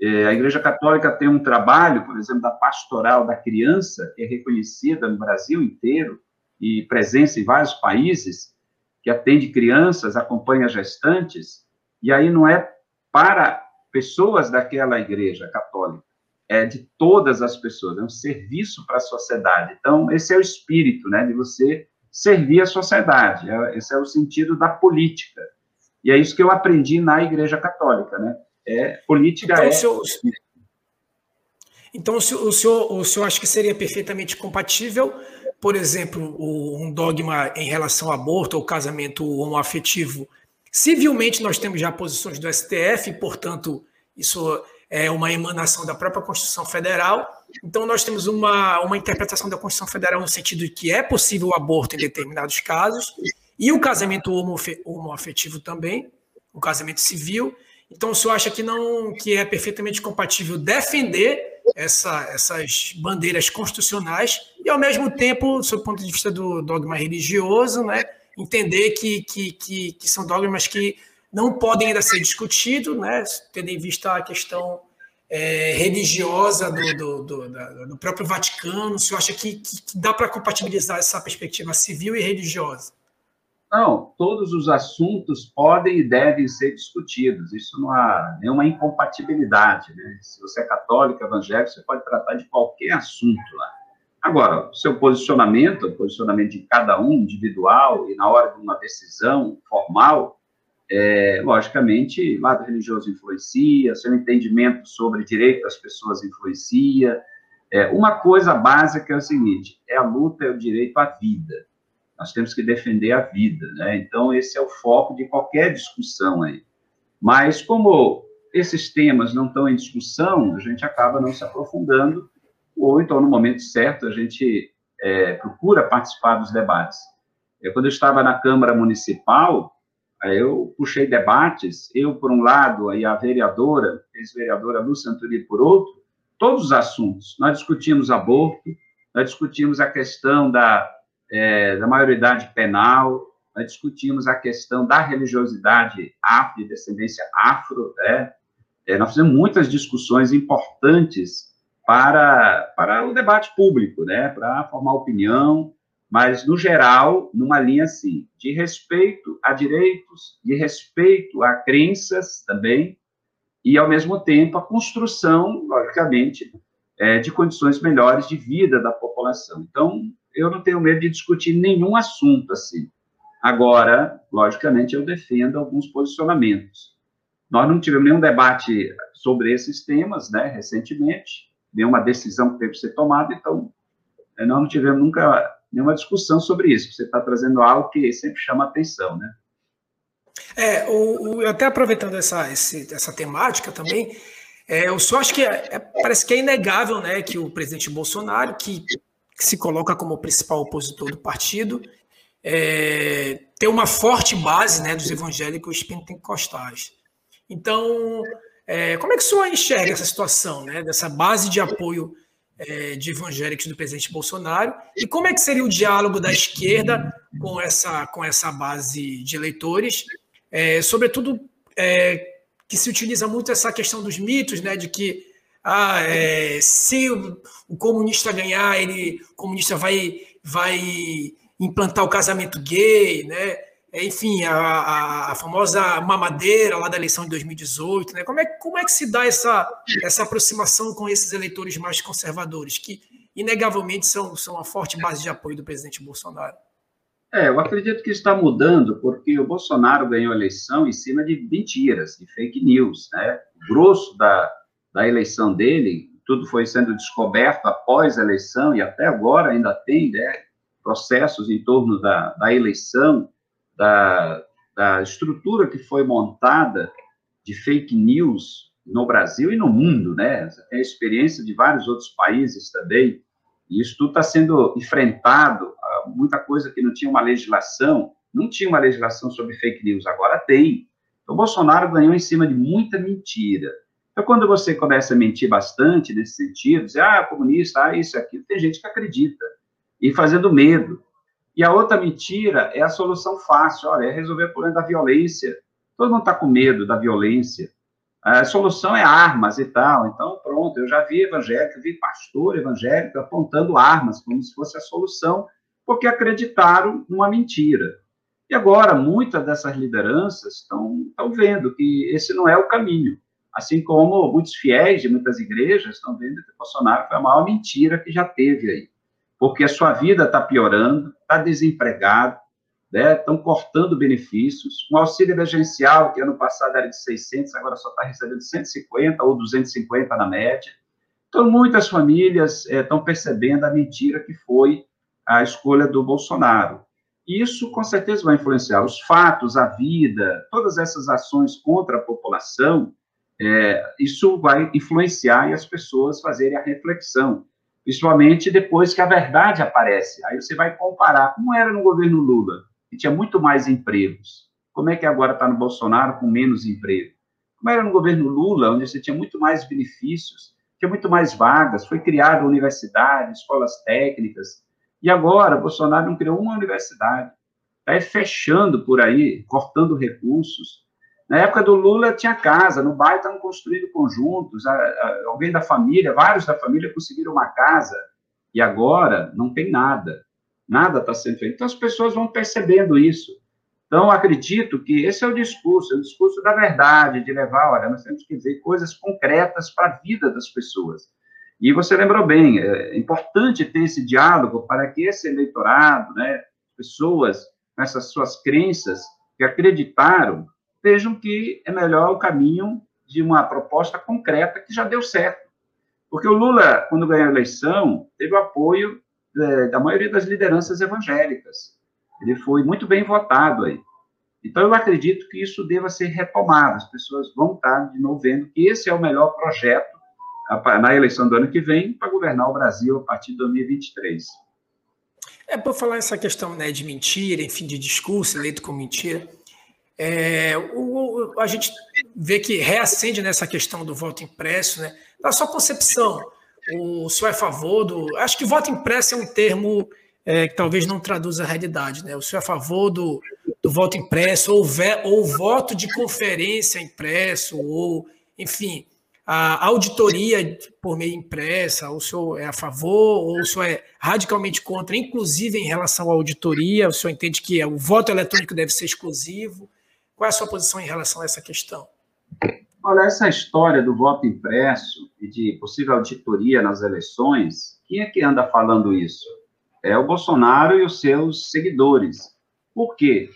É, a Igreja Católica tem um trabalho, por exemplo, da pastoral da criança, que é reconhecida no Brasil inteiro e presença em vários países, que atende crianças, acompanha gestantes, e aí não é para pessoas daquela igreja católica, é de todas as pessoas, é um serviço para a sociedade. Então, esse é o espírito, né, de você servir a sociedade. É, esse é o sentido da política. E é isso que eu aprendi na Igreja Católica, né? É política então, é. O senhor, então, o senhor, o senhor, o senhor acha que seria perfeitamente compatível, por exemplo, um dogma em relação ao aborto ou casamento homoafetivo Civilmente, nós temos já posições do STF, portanto, isso é uma emanação da própria Constituição Federal. Então, nós temos uma, uma interpretação da Constituição Federal no sentido de que é possível o aborto em determinados casos, e o casamento homoafetivo também, o casamento civil. Então, o senhor acha que não que é perfeitamente compatível defender essa, essas bandeiras constitucionais e, ao mesmo tempo, do ponto de vista do dogma religioso, né, entender que, que, que, que são dogmas que não podem ainda ser discutidos, né, tendo em vista a questão é, religiosa do, do, do, do, próprio Vaticano? O senhor acha que, que dá para compatibilizar essa perspectiva civil e religiosa? Não, todos os assuntos podem e devem ser discutidos. Isso não há nenhuma incompatibilidade. Né? Se você é católico, evangélico, você pode tratar de qualquer assunto lá. Agora, o seu posicionamento, o posicionamento de cada um, individual, e na hora de uma decisão formal, é, logicamente, lado religioso influencia, seu entendimento sobre direito das pessoas influencia. É, uma coisa básica é o seguinte: é a luta, é o direito à vida. Nós temos que defender a vida, né? Então, esse é o foco de qualquer discussão aí. Mas, como esses temas não estão em discussão, a gente acaba não se aprofundando, ou então, no momento certo, a gente é, procura participar dos debates. Eu, quando eu estava na Câmara Municipal, eu puxei debates, eu por um lado, e a vereadora, ex-vereadora Lúcia Antoni por outro, todos os assuntos. Nós discutimos aborto, nós discutimos a questão da é, da maioridade penal, nós discutimos a questão da religiosidade afro, de descendência afro, né? É, nós fizemos muitas discussões importantes para, para o debate público, né? Para formar opinião, mas, no geral, numa linha assim, de respeito a direitos, de respeito a crenças também, e, ao mesmo tempo, a construção, logicamente, é, de condições melhores de vida da população. Então, eu não tenho medo de discutir nenhum assunto assim. Agora, logicamente, eu defendo alguns posicionamentos. Nós não tivemos nenhum debate sobre esses temas, né, recentemente, nenhuma decisão que teve que ser tomada, então, eh, nós não tivemos nunca nenhuma discussão sobre isso. Você está trazendo algo que sempre chama atenção, né? É, o, o, até aproveitando essa, esse, essa temática também, é, eu só acho que é, é, parece que é inegável né, que o presidente Bolsonaro, que que se coloca como principal opositor do partido, é, tem uma forte base né, dos evangélicos pentecostais. Então, é, como é que o senhor enxerga essa situação, né, dessa base de apoio é, de evangélicos do presidente Bolsonaro? E como é que seria o diálogo da esquerda com essa, com essa base de eleitores? É, sobretudo, é, que se utiliza muito essa questão dos mitos, né, de que ah, é, se o, o, comunista ganhar, ele, o comunista vai, vai implantar o casamento gay, né? É, enfim, a, a, a, famosa mamadeira lá da eleição de 2018, né? Como é, como é que se dá essa, essa aproximação com esses eleitores mais conservadores, que inegavelmente são, são uma forte base de apoio do presidente Bolsonaro? É, eu acredito que está mudando porque o Bolsonaro ganhou a eleição em cima de mentiras, de fake news, né? O grosso da, da eleição dele, tudo foi sendo descoberto após a eleição e até agora ainda tem né, processos em torno da, da eleição, da, da estrutura que foi montada de fake news no Brasil e no mundo, né? Tem a experiência de vários outros países também, e isso tudo está sendo enfrentado, muita coisa que não tinha uma legislação, não tinha uma legislação sobre fake news, agora tem. Então, o Bolsonaro ganhou em cima de muita mentira. Então, quando você começa a mentir bastante nesse sentido, dizer, ah, comunista, ah, isso, aquilo, tem gente que acredita, e fazendo medo. E a outra mentira é a solução fácil, olha, é resolver o problema da violência. Todo mundo está com medo da violência. A solução é armas e tal. Então, pronto, eu já vi evangélico, vi pastor evangélico apontando armas como se fosse a solução, porque acreditaram numa mentira. E agora, muitas dessas lideranças estão, estão vendo que esse não é o caminho. Assim como muitos fiéis de muitas igrejas estão vendo que Bolsonaro foi a maior mentira que já teve aí. Porque a sua vida está piorando, está desempregado, né? estão cortando benefícios. Um auxílio emergencial, que ano passado era de 600, agora só está recebendo 150 ou 250 na média. Então, muitas famílias é, estão percebendo a mentira que foi a escolha do Bolsonaro. Isso, com certeza, vai influenciar os fatos, a vida, todas essas ações contra a população é, isso vai influenciar e as pessoas fazerem a reflexão, principalmente depois que a verdade aparece. Aí você vai comparar como era no governo Lula, que tinha muito mais empregos, como é que agora está no Bolsonaro com menos emprego? Como era no governo Lula, onde você tinha muito mais benefícios, tinha muito mais vagas, foi criada universidade, escolas técnicas, e agora Bolsonaro não criou uma universidade, está fechando por aí, cortando recursos. Na época do Lula tinha casa, no bairro estavam construindo conjuntos, alguém da família, vários da família conseguiram uma casa, e agora não tem nada, nada está sendo feito. Então as pessoas vão percebendo isso. Então, acredito que esse é o discurso, é o discurso da verdade, de levar, olha, nós temos que dizer coisas concretas para a vida das pessoas. E você lembrou bem, é importante ter esse diálogo para que esse eleitorado, né, pessoas com essas suas crenças que acreditaram, vejam que é melhor o caminho de uma proposta concreta que já deu certo. Porque o Lula, quando ganhou a eleição, teve o apoio é, da maioria das lideranças evangélicas. Ele foi muito bem votado aí. Então, eu acredito que isso deva ser retomado. As pessoas vão estar, de novo, vendo que esse é o melhor projeto na eleição do ano que vem para governar o Brasil a partir de 2023. É, por falar essa questão né, de mentira, enfim, de discurso eleito com mentira, é, o, a gente vê que reacende nessa questão do voto impresso, né? Da sua concepção, o senhor é a favor do. Acho que voto impresso é um termo é, que talvez não traduza a realidade. Né? O senhor é a favor do, do voto impresso, ou, ve, ou voto de conferência impresso, ou, enfim, a auditoria por meio impressa, o senhor é a favor, ou o senhor é radicalmente contra, inclusive em relação à auditoria, o senhor entende que o voto eletrônico deve ser exclusivo? Qual é a sua posição em relação a essa questão? Olha, essa história do voto impresso e de possível auditoria nas eleições, quem é que anda falando isso? é o Bolsonaro e os seus seguidores. Por quê?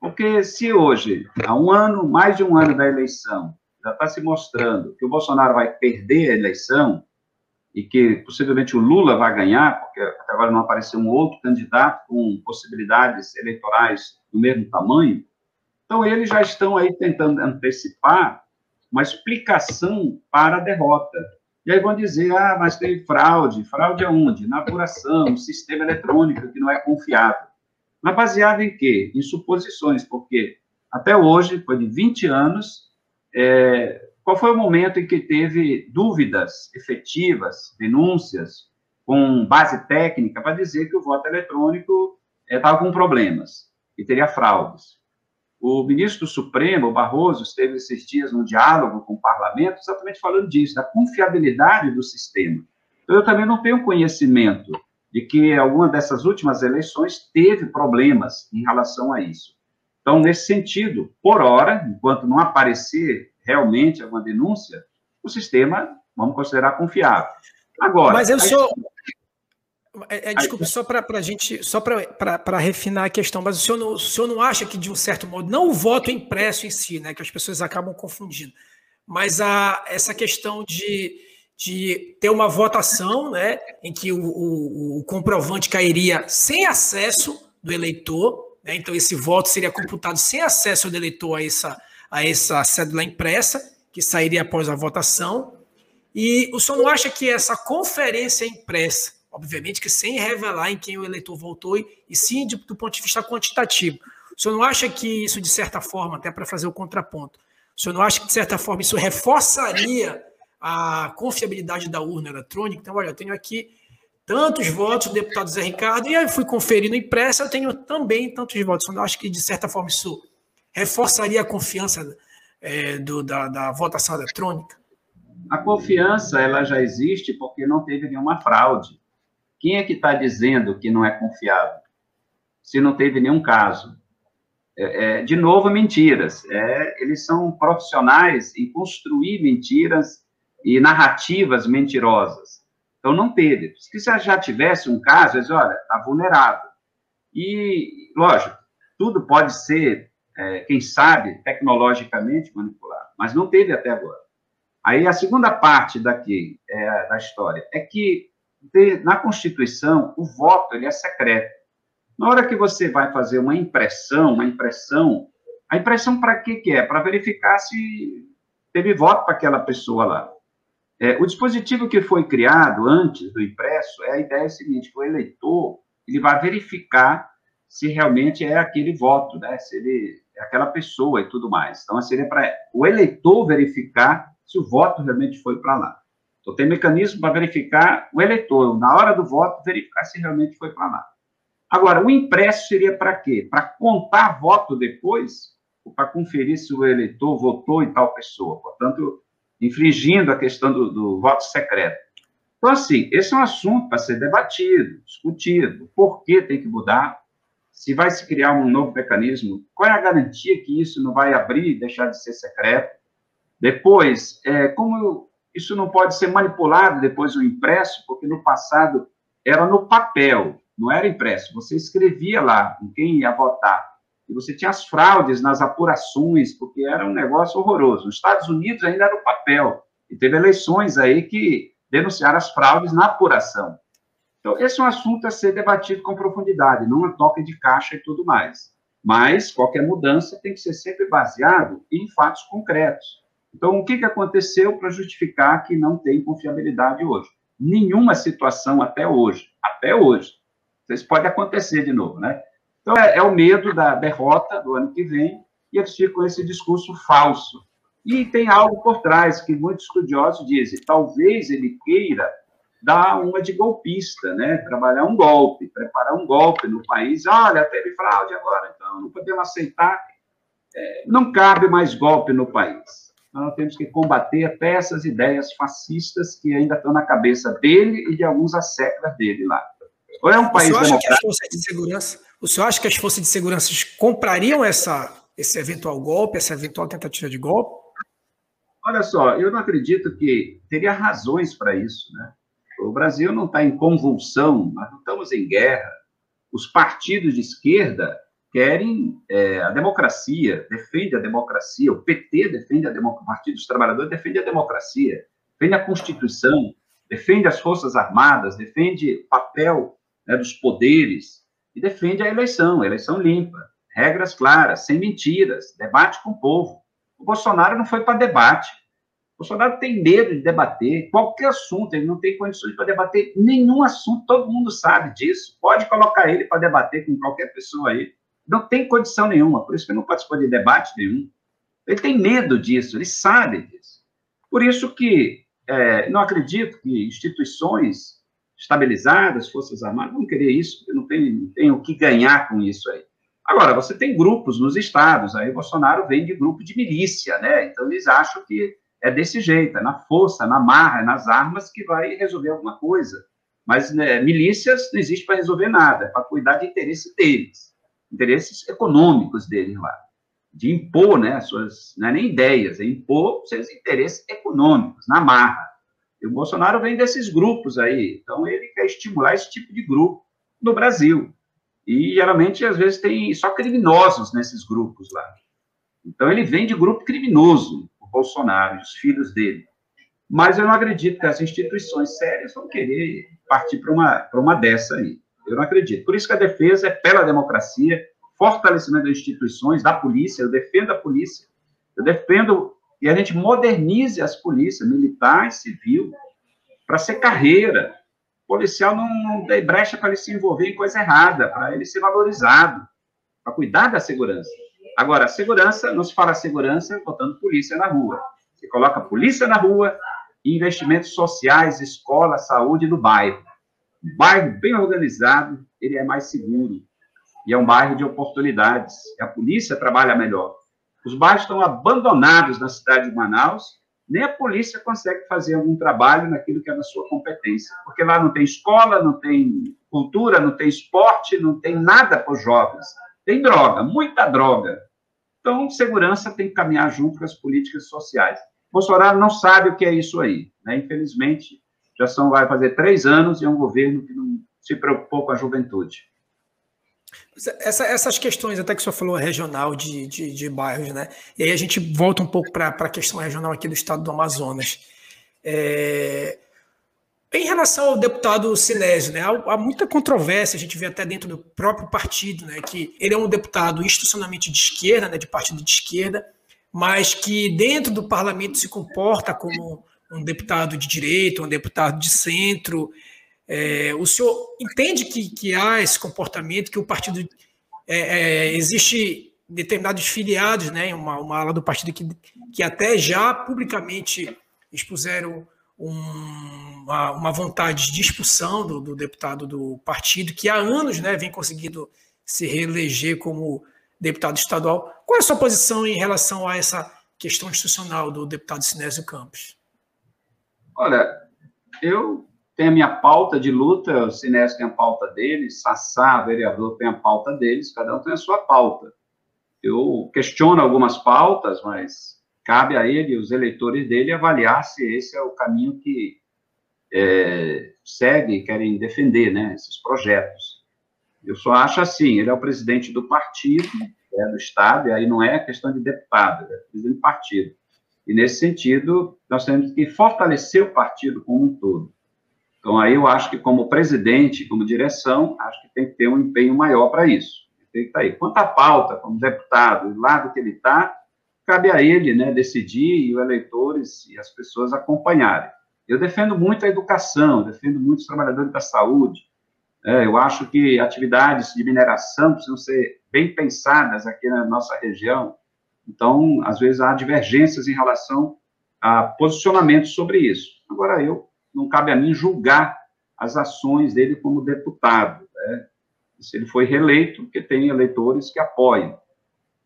Porque se hoje, há um ano, mais de um ano da eleição, já está se mostrando que o Bolsonaro vai perder a eleição e que possivelmente o Lula vai ganhar, porque até agora não apareceu um outro candidato com possibilidades eleitorais do mesmo tamanho, então eles já estão aí tentando antecipar uma explicação para a derrota. E aí vão dizer, ah, mas tem fraude. Fraude aonde? Na apuração, no sistema eletrônico que não é confiável. Mas baseado em quê? Em suposições, porque até hoje, depois de 20 anos, é, qual foi o momento em que teve dúvidas efetivas, denúncias, com base técnica, para dizer que o voto eletrônico estava é, com problemas e teria fraudes? O ministro do Supremo, Barroso, esteve esses dias num diálogo com o parlamento, exatamente falando disso, da confiabilidade do sistema. Então, eu também não tenho conhecimento de que alguma dessas últimas eleições teve problemas em relação a isso. Então, nesse sentido, por hora, enquanto não aparecer realmente alguma denúncia, o sistema vamos considerar confiável. Agora. Mas eu sou. É, é, desculpa, só para a gente, só para refinar a questão, mas o senhor, não, o senhor não acha que, de um certo modo, não o voto impresso em si, né, que as pessoas acabam confundindo, mas a, essa questão de, de ter uma votação né, em que o, o, o comprovante cairia sem acesso do eleitor, né, então esse voto seria computado sem acesso do eleitor a essa, a essa cédula impressa, que sairia após a votação, e o senhor não acha que essa conferência impressa obviamente que sem revelar em quem o eleitor votou, e, sim de, do ponto de vista quantitativo. O senhor não acha que isso, de certa forma, até para fazer o contraponto, o senhor não acha que, de certa forma, isso reforçaria a confiabilidade da urna eletrônica? Então, olha, eu tenho aqui tantos votos do deputado Zé Ricardo, e aí fui conferir no impresso, eu tenho também tantos votos. Eu não acho que, de certa forma, isso reforçaria a confiança é, do, da, da votação eletrônica? A confiança ela já existe porque não teve nenhuma fraude. Quem é que está dizendo que não é confiável? Se não teve nenhum caso. É, é, de novo, mentiras. É, eles são profissionais em construir mentiras e narrativas mentirosas. Então, não teve. Se já tivesse um caso, eles olha, está vulnerável. E, lógico, tudo pode ser, é, quem sabe, tecnologicamente manipulado, mas não teve até agora. Aí, a segunda parte daqui, é, da história, é que na Constituição, o voto ele é secreto. Na hora que você vai fazer uma impressão, uma impressão, a impressão para que que é? Para verificar se teve voto para aquela pessoa lá. É, o dispositivo que foi criado antes do impresso, é a ideia seguinte, que o eleitor ele vai verificar se realmente é aquele voto, né? se ele é aquela pessoa e tudo mais. Então, seria para o eleitor verificar se o voto realmente foi para lá. Então, tem mecanismo para verificar o eleitor, na hora do voto, verificar se realmente foi lá. Agora, o impresso seria para quê? Para contar voto depois, ou para conferir se o eleitor votou em tal pessoa. Portanto, infringindo a questão do, do voto secreto. Então, assim, esse é um assunto para ser debatido, discutido. Por que tem que mudar? Se vai se criar um novo mecanismo, qual é a garantia que isso não vai abrir deixar de ser secreto? Depois, é, como isso não pode ser manipulado depois do impresso, porque no passado era no papel, não era impresso. Você escrevia lá em quem ia votar. E você tinha as fraudes nas apurações, porque era um negócio horroroso. Nos Estados Unidos ainda era o papel. E teve eleições aí que denunciaram as fraudes na apuração. Então, esse é um assunto a ser debatido com profundidade, não a toca de caixa e tudo mais. Mas qualquer mudança tem que ser sempre baseado em fatos concretos. Então, o que, que aconteceu para justificar que não tem confiabilidade hoje? Nenhuma situação até hoje, até hoje. Isso pode acontecer de novo, né? Então, é, é o medo da derrota do ano que vem e eles ficam esse discurso falso. E tem algo por trás que muitos estudiosos dizem, talvez ele queira dar uma de golpista, né? Trabalhar um golpe, preparar um golpe no país. Olha, teve fraude agora, então não podemos aceitar. É, não cabe mais golpe no país nós temos que combater até essas ideias fascistas que ainda estão na cabeça dele e de alguns asseclas dele lá. Ou é um país o senhor acha que as forças de segurança, o senhor acha que as forças de segurança comprariam essa, esse eventual golpe, essa eventual tentativa de golpe? Olha só, eu não acredito que teria razões para isso, né? O Brasil não está em convulsão, nós não estamos em guerra. Os partidos de esquerda querem é, a democracia, defende a democracia, o PT defende a democracia, o Partido dos Trabalhadores defende a democracia, defende a Constituição, defende as Forças Armadas, defende o papel né, dos poderes e defende a eleição, a eleição limpa, regras claras, sem mentiras, debate com o povo. O Bolsonaro não foi para debate. O Bolsonaro tem medo de debater qualquer assunto, ele não tem condições para debater nenhum assunto, todo mundo sabe disso. Pode colocar ele para debater com qualquer pessoa aí não tem condição nenhuma, por isso que não participou de debate nenhum. Ele tem medo disso, ele sabe disso. Por isso que é, não acredito que instituições estabilizadas, Forças Armadas, vão querer isso, não tem, não tem o que ganhar com isso aí. Agora, você tem grupos nos estados, aí Bolsonaro vem de grupo de milícia, né? Então eles acham que é desse jeito, é na força, na marra, é nas armas que vai resolver alguma coisa. Mas né, milícias não existe para resolver nada, é para cuidar de interesse deles interesses econômicos deles lá, de impor, né, suas, não é nem ideias, é impor seus interesses econômicos, na marra. E o Bolsonaro vem desses grupos aí, então ele quer estimular esse tipo de grupo no Brasil. E geralmente, às vezes, tem só criminosos nesses grupos lá. Então ele vem de grupo criminoso, o Bolsonaro, os filhos dele. Mas eu não acredito que as instituições sérias vão querer partir para uma, uma dessa aí. Eu não acredito. Por isso que a defesa é pela democracia, fortalecimento das instituições, da polícia, eu defendo a polícia, eu defendo que a gente modernize as polícias, militar e civil, para ser carreira. O policial não, não tem brecha para ele se envolver em coisa errada, para ele ser valorizado, para cuidar da segurança. Agora, segurança, não se fala segurança botando polícia na rua. Você coloca polícia na rua e investimentos sociais, escola, saúde no bairro. Um bairro bem organizado, ele é mais seguro. E é um bairro de oportunidades. A polícia trabalha melhor. Os bairros estão abandonados na cidade de Manaus, nem a polícia consegue fazer algum trabalho naquilo que é da sua competência. Porque lá não tem escola, não tem cultura, não tem esporte, não tem nada para os jovens. Tem droga, muita droga. Então, segurança tem que caminhar junto com as políticas sociais. Bolsonaro não sabe o que é isso aí. Né? Infelizmente, já são, vai fazer três anos e é um governo que não se preocupou com a juventude. Essa, essas questões, até que o senhor falou regional de, de, de bairros, né? E aí a gente volta um pouco para a questão regional aqui do estado do Amazonas. É, em relação ao deputado Sinésio, né, há, há, muita controvérsia, a gente vê até dentro do próprio partido, né, que ele é um deputado institucionalmente de esquerda, né, de partido de esquerda, mas que dentro do parlamento se comporta como um deputado de direita, um deputado de centro. É, o senhor entende que, que há esse comportamento, que o partido. É, é, existe determinados filiados, né, uma, uma ala do partido que, que até já publicamente expuseram um, uma, uma, vontade de expulsão do, do, deputado do partido, que há anos né, vem conseguindo se reeleger como deputado estadual. Qual é a sua posição em relação a essa questão institucional do deputado Sinésio Campos? Olha, eu tenho a minha pauta de luta, o Sinésio tem a pauta dele, Sassá, vereador, tem a pauta deles, cada um tem a sua pauta. Eu questiono algumas pautas, mas cabe a ele, os eleitores dele, avaliar se esse é o caminho que é, segue querem defender, né, esses projetos. Eu só acho assim, ele é o presidente do partido, é do Estado, e aí não é questão de deputado, é presidente do partido. E, nesse sentido, nós temos que fortalecer o partido como um todo. Então, aí eu acho que, como presidente, como direção, acho que tem que ter um empenho maior para isso. Tem que estar tá aí. Quanto à pauta, como deputado, do lado que ele está, cabe a ele né, decidir e os eleitores e as pessoas acompanharem. Eu defendo muito a educação, defendo muito os trabalhadores da saúde. É, eu acho que atividades de mineração precisam ser bem pensadas aqui na nossa região. Então, às vezes, há divergências em relação a posicionamentos sobre isso. Agora, eu não cabe a mim julgar as ações dele como deputado. Né? Se ele foi reeleito, porque tem eleitores que apoiam.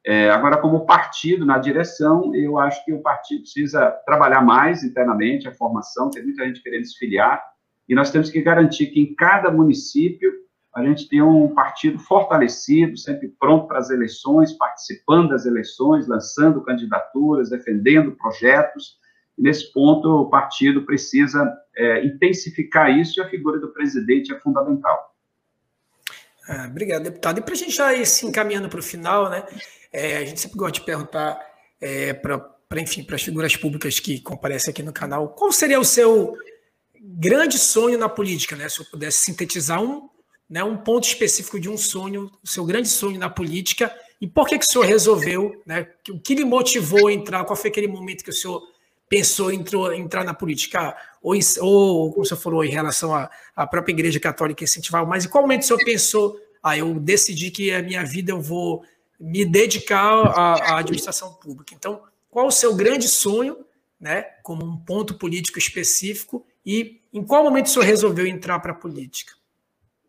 É, agora, como partido, na direção, eu acho que o partido precisa trabalhar mais internamente a formação, tem muita gente querendo se filiar, e nós temos que garantir que em cada município a gente tenha um partido fortalecido, sempre pronto para as eleições, participando das eleições, lançando candidaturas, defendendo projetos. Nesse ponto, o partido precisa é, intensificar isso e a figura do presidente é fundamental. Ah, obrigado, deputado. E para a gente já ir se encaminhando para o final, né? É, a gente sempre gosta de perguntar é, para, enfim, para as figuras públicas que comparecem aqui no canal, qual seria o seu grande sonho na política, né? Se eu pudesse sintetizar um, né, um ponto específico de um sonho, o seu grande sonho na política, e por que, que o senhor resolveu, né? O que lhe motivou a entrar? Qual foi aquele momento que o senhor pensou em entrar na política? Ou, ou como o senhor falou, em relação à, à própria Igreja Católica incentivar, mas em qual momento o senhor pensou, ah, eu decidi que a minha vida eu vou me dedicar à, à administração pública? Então, qual o seu grande sonho, né, como um ponto político específico, e em qual momento o senhor resolveu entrar para a política?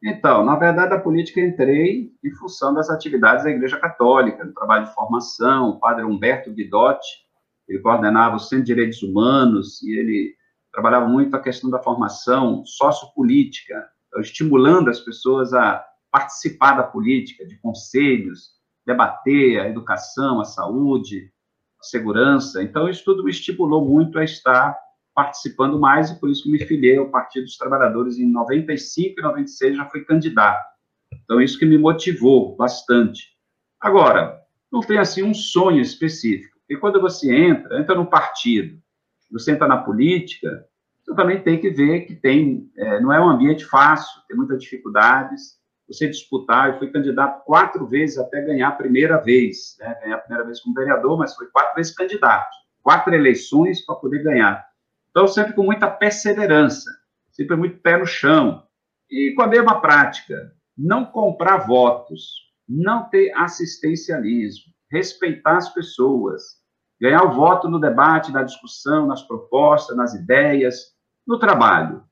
Então, na verdade, a política entrei em função das atividades da Igreja Católica, no trabalho de formação, o padre Humberto Guidotti, ele coordenava o Centro de Direitos Humanos e ele trabalhava muito a questão da formação sociopolítica, então, estimulando as pessoas a participar da política, de conselhos, debater a educação, a saúde, a segurança. Então, isso tudo me estimulou muito a estar participando mais e por isso que me filiei ao Partido dos Trabalhadores em 95 e 96 já fui candidato. Então, isso que me motivou bastante. Agora, não tem assim um sonho específico. E quando você entra, entra no partido, você entra na política, você também tem que ver que tem, é, não é um ambiente fácil, tem muitas dificuldades. Você disputar, eu fui candidato quatro vezes até ganhar a primeira vez, né? ganhar a primeira vez como vereador, mas foi quatro vezes candidato, quatro eleições para poder ganhar. Então, sempre com muita perseverança, sempre muito pé no chão. E com a mesma prática, não comprar votos, não ter assistencialismo, respeitar as pessoas, ganhar o voto no debate, na discussão, nas propostas, nas ideias, no trabalho.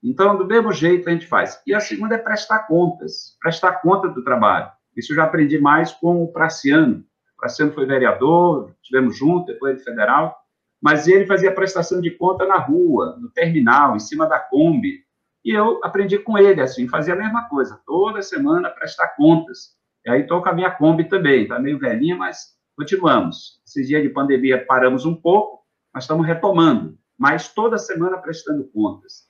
Então, do mesmo jeito a gente faz. E a segunda é prestar contas, prestar conta do trabalho. Isso eu já aprendi mais com o Praciano. O Praciano foi vereador, tivemos junto, depois de federal, mas ele fazia prestação de conta na rua, no terminal, em cima da Kombi. E eu aprendi com ele, assim, fazia a mesma coisa, toda semana prestar contas. E aí estou com a minha Kombi também, está meio velhinha, mas continuamos. Esses dias de pandemia paramos um pouco, mas estamos retomando, mas toda semana prestando contas.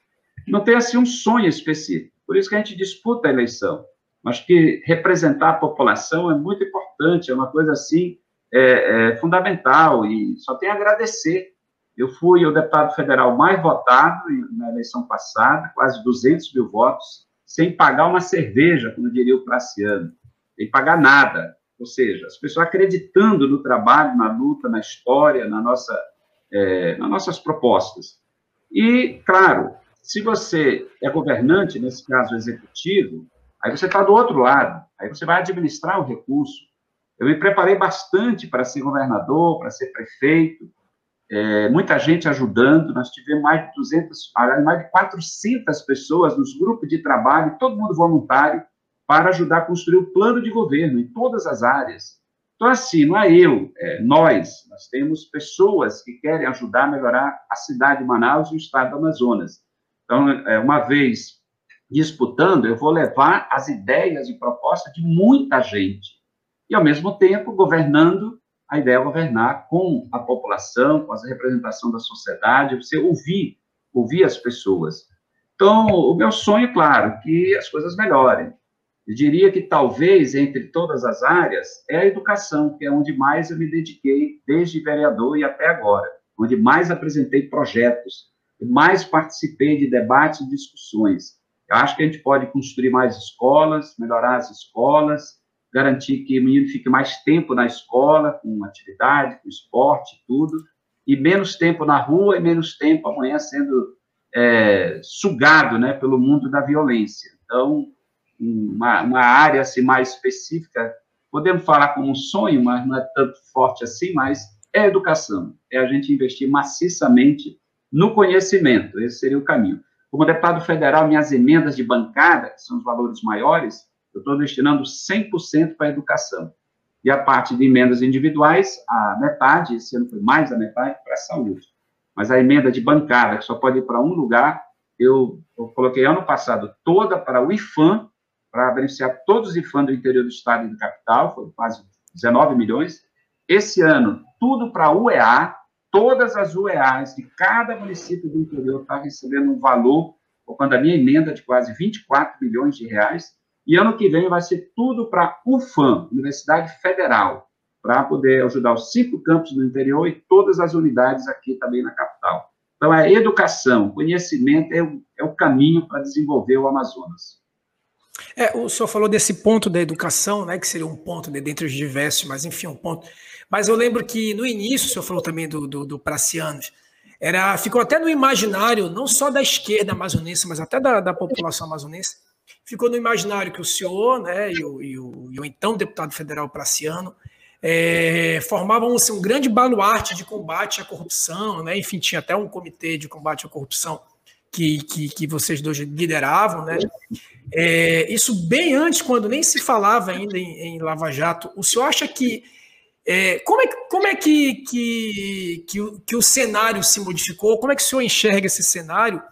Não tem assim um sonho específico, por isso que a gente disputa a eleição. Acho que representar a população é muito importante, é uma coisa assim é, é fundamental e só tenho a agradecer. Eu fui o deputado federal mais votado na eleição passada, quase 200 mil votos, sem pagar uma cerveja, como diria o Praciano sem pagar nada. ou seja, as pessoas acreditando no trabalho, na luta, na história, na nossa, é, nas nossas propostas. E, claro, se você é governante, nesse caso executivo, aí você está do outro lado, aí você vai administrar o recurso. Eu me preparei bastante para ser governador, para ser prefeito, é, muita gente ajudando, nós tivemos mais de 200, mais de 400 pessoas nos grupos de trabalho, todo mundo voluntário, para ajudar a construir o plano de governo em todas as áreas. Então, assim, não é eu, é nós, nós temos pessoas que querem ajudar a melhorar a cidade de Manaus e o estado do Amazonas. Então, é, uma vez disputando, eu vou levar as ideias e propostas de muita gente. E, ao mesmo tempo, governando, a ideia é governar com a população, com a representação da sociedade, você ouvir, ouvir as pessoas. Então, o meu sonho, claro, que as coisas melhorem. Eu diria que talvez entre todas as áreas é a educação, que é onde mais eu me dediquei desde vereador e até agora, onde mais apresentei projetos, mais participei de debates e discussões. Eu acho que a gente pode construir mais escolas, melhorar as escolas, garantir que o menino fique mais tempo na escola, com atividade, com esporte, tudo, e menos tempo na rua e menos tempo amanhã sendo é, sugado né, pelo mundo da violência. Então, uma, uma área assim, mais específica, podemos falar como um sonho, mas não é tanto forte assim, mas é a educação, é a gente investir maciçamente no conhecimento, esse seria o caminho. Como deputado federal, minhas emendas de bancada, que são os valores maiores, eu estou destinando 100% para a educação. E a parte de emendas individuais, a metade, esse ano foi mais da metade, para a saúde. Mas a emenda de bancada, que só pode ir para um lugar, eu, eu coloquei ano passado toda para o IFAM, para beneficiar todos os IFAM do interior do estado e do capital, foi quase 19 milhões. Esse ano, tudo para a UEA, todas as UEAs de cada município do interior está recebendo um valor, quando a minha emenda de quase 24 milhões de reais, e ano que vem vai ser tudo para UFAM, Universidade Federal, para poder ajudar os cinco campos do interior e todas as unidades aqui também na capital. Então, a educação, conhecimento é o, é o caminho para desenvolver o Amazonas. É, o senhor falou desse ponto da educação, né, que seria um ponto de, dentre os diversos, mas enfim, um ponto mas eu lembro que no início, o senhor falou também do, do, do Pracianos, era, ficou até no imaginário, não só da esquerda amazonense, mas até da, da população amazonense, ficou no imaginário que o senhor né, e, o, e o, e o então deputado federal Praciano é, formavam assim, um grande baluarte de combate à corrupção, né? enfim, tinha até um comitê de combate à corrupção que, que, que vocês dois lideravam, né? É, isso bem antes, quando nem se falava ainda em, em Lava Jato. O senhor acha que é, como é, como é que, que, que, o, que o cenário se modificou? Como é que o senhor enxerga esse cenário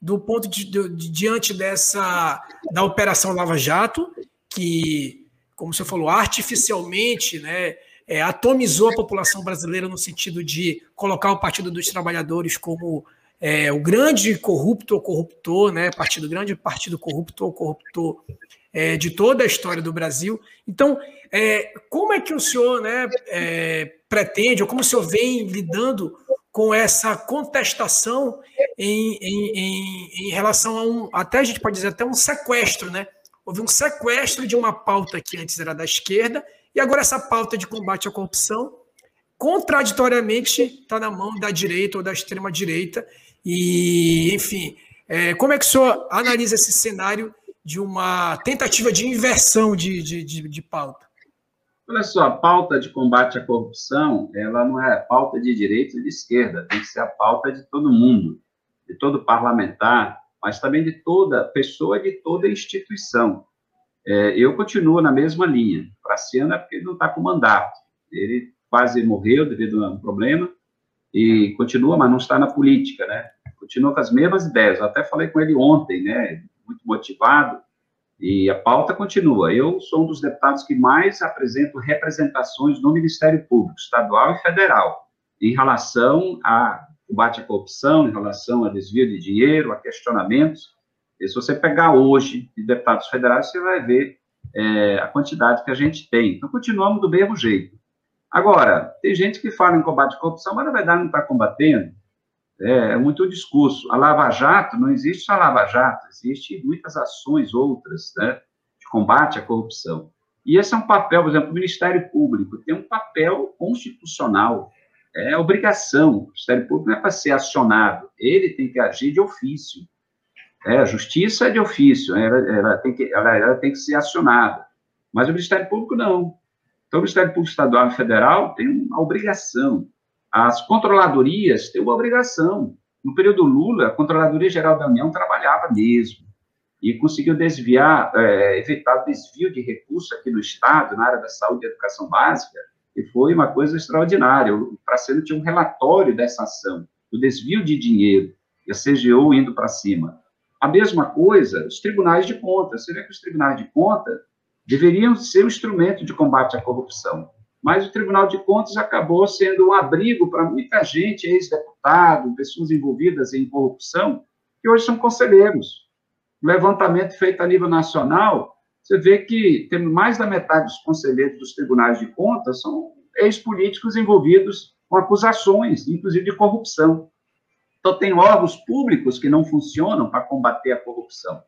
do ponto de, de, de, diante dessa da operação Lava Jato, que, como senhor falou, artificialmente, né, é, atomizou a população brasileira no sentido de colocar o Partido dos Trabalhadores como é, o grande corrupto ou corruptor, né, partido grande partido corrupto ou corruptor é, de toda a história do Brasil. Então, é, como é que o senhor né, é, pretende, ou como o senhor vem lidando com essa contestação em, em, em, em, relação a um, até a gente pode dizer, até um sequestro, né? Houve um sequestro de uma pauta que antes era da esquerda, e agora essa pauta de combate à corrupção, contraditoriamente, está na mão da direita ou da extrema-direita. E, enfim, é, como é que o senhor analisa esse cenário de uma tentativa de inversão de, de, de, de pauta? Olha só, a pauta de combate à corrupção, ela não é pauta de direita e de esquerda, tem que ser a pauta de todo mundo, de todo parlamentar, mas também de toda pessoa, de toda instituição. É, eu continuo na mesma linha. Praciano é porque ele não está com mandato. Ele quase morreu devido a um problema e continua, mas não está na política, né? Continua com as mesmas ideias. Eu até falei com ele ontem, né? Muito motivado e a pauta continua. Eu sou um dos deputados que mais apresento representações no Ministério Público, estadual e federal, em relação a combate à corrupção, em relação a desvio de dinheiro, a questionamentos. E se você pegar hoje de deputados federais, você vai ver é, a quantidade que a gente tem. Então, continuamos do mesmo jeito. Agora, tem gente que fala em combate à corrupção, mas na verdade não está combatendo. É, é muito discurso. A Lava Jato, não existe só a Lava Jato, existe muitas ações outras, né, de combate à corrupção. E esse é um papel, por exemplo, o Ministério Público tem um papel constitucional, é obrigação. O Ministério Público não é para ser acionado, ele tem que agir de ofício. É, a justiça é de ofício, ela, ela, tem que, ela, ela tem que ser acionada. Mas o Ministério Público não. Então, o Ministério Público Estadual e Federal tem uma obrigação. As controladorias têm uma obrigação. No período Lula, a Controladoria Geral da União trabalhava mesmo e conseguiu desviar, é, evitar desvio de recursos aqui no Estado, na área da saúde e educação básica, e foi uma coisa extraordinária. O Praceno tinha um relatório dessa ação, do desvio de dinheiro, e a CGU indo para cima. A mesma coisa, os tribunais de contas. Você vê que os tribunais de contas deveriam ser um instrumento de combate à corrupção. Mas o Tribunal de Contas acabou sendo um abrigo para muita gente, ex-deputado, pessoas envolvidas em corrupção, que hoje são conselheiros levantamento feito a nível nacional, você vê que tem mais da metade dos conselheiros dos tribunais de contas são ex-políticos envolvidos com acusações, inclusive de corrupção. Então, tem órgãos públicos que não funcionam para combater a corrupção.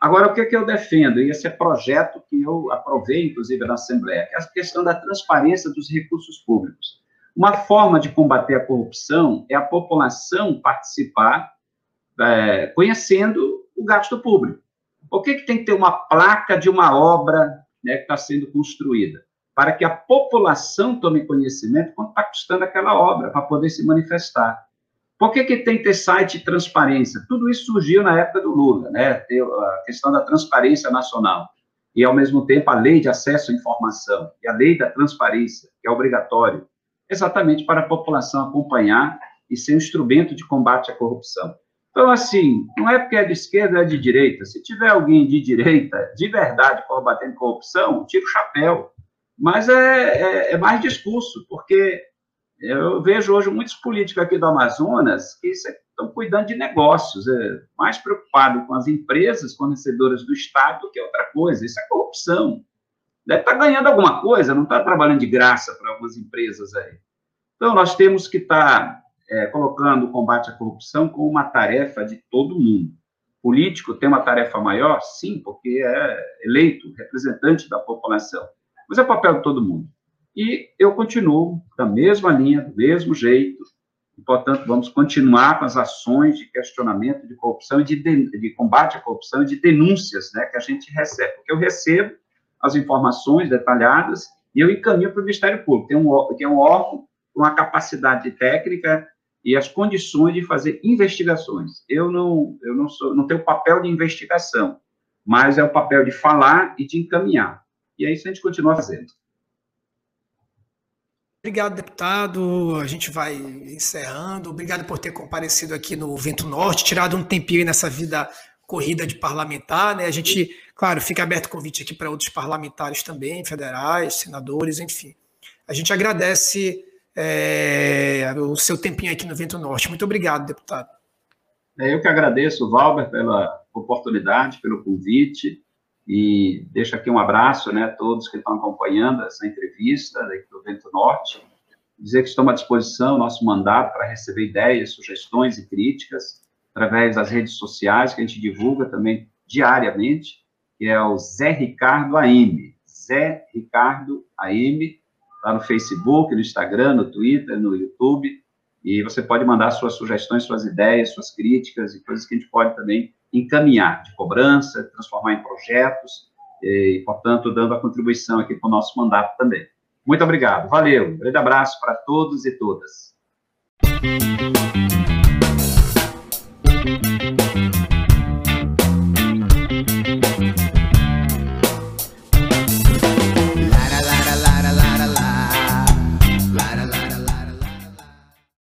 Agora, o que, é que eu defendo? E esse é projeto que eu aprovei, inclusive, na Assembleia, que é a questão da transparência dos recursos públicos. Uma forma de combater a corrupção é a população participar, é, conhecendo o gasto público. Por que, que tem que ter uma placa de uma obra né, que está sendo construída? Para que a população tome conhecimento quanto está custando aquela obra, para poder se manifestar. Por que, que tem que ter site transparência? Tudo isso surgiu na época do Lula, né? A questão da transparência nacional. E, ao mesmo tempo, a lei de acesso à informação e a lei da transparência, que é obrigatório, exatamente para a população acompanhar e ser um instrumento de combate à corrupção. Então, assim, não é porque é de esquerda, é de direita. Se tiver alguém de direita, de verdade, combatendo corrupção, tira o chapéu. Mas é, é, é, mais discurso, porque eu vejo hoje muitos políticos aqui do Amazonas que estão cuidando de negócios, é, mais preocupado com as empresas fornecedoras do Estado do que outra coisa. Isso é corrupção. Deve estar ganhando alguma coisa, não está trabalhando de graça para algumas empresas aí. Então, nós temos que estar é, colocando o combate à corrupção como uma tarefa de todo mundo. Político tem uma tarefa maior? Sim, porque é eleito, representante da população. Mas é papel de todo mundo. E eu continuo da mesma linha, do mesmo jeito, e, portanto, vamos continuar com as ações de questionamento de corrupção de, de, de combate à corrupção de denúncias né, que a gente recebe. Porque eu recebo as informações detalhadas e eu encaminho para o Ministério Público, que é um, é um órgão com a capacidade técnica e as condições de fazer investigações. Eu não, eu não sou, não tenho papel de investigação, mas é o papel de falar e de encaminhar. E é isso que a gente continua fazendo. Obrigado, deputado. A gente vai encerrando. Obrigado por ter comparecido aqui no Vento Norte, tirado um tempinho nessa vida corrida de parlamentar, né? A gente, claro, fica aberto o convite aqui para outros parlamentares também, federais, senadores, enfim. A gente agradece é, o seu tempinho aqui no Vento Norte. Muito obrigado, deputado. É, eu que agradeço, Valber, pela oportunidade, pelo convite, e deixo aqui um abraço né, a todos que estão acompanhando essa entrevista do Vento Norte. Dizer que estamos à disposição, nosso mandato, para receber ideias, sugestões e críticas através das redes sociais, que a gente divulga também diariamente, que é o Zé Ricardo AM. Zé Ricardo AM, lá no Facebook, no Instagram, no Twitter, no YouTube, e você pode mandar suas sugestões, suas ideias, suas críticas e coisas que a gente pode também encaminhar de cobrança, transformar em projetos e, portanto, dando a contribuição aqui para o nosso mandato também. Muito obrigado, valeu, um grande abraço para todos e todas.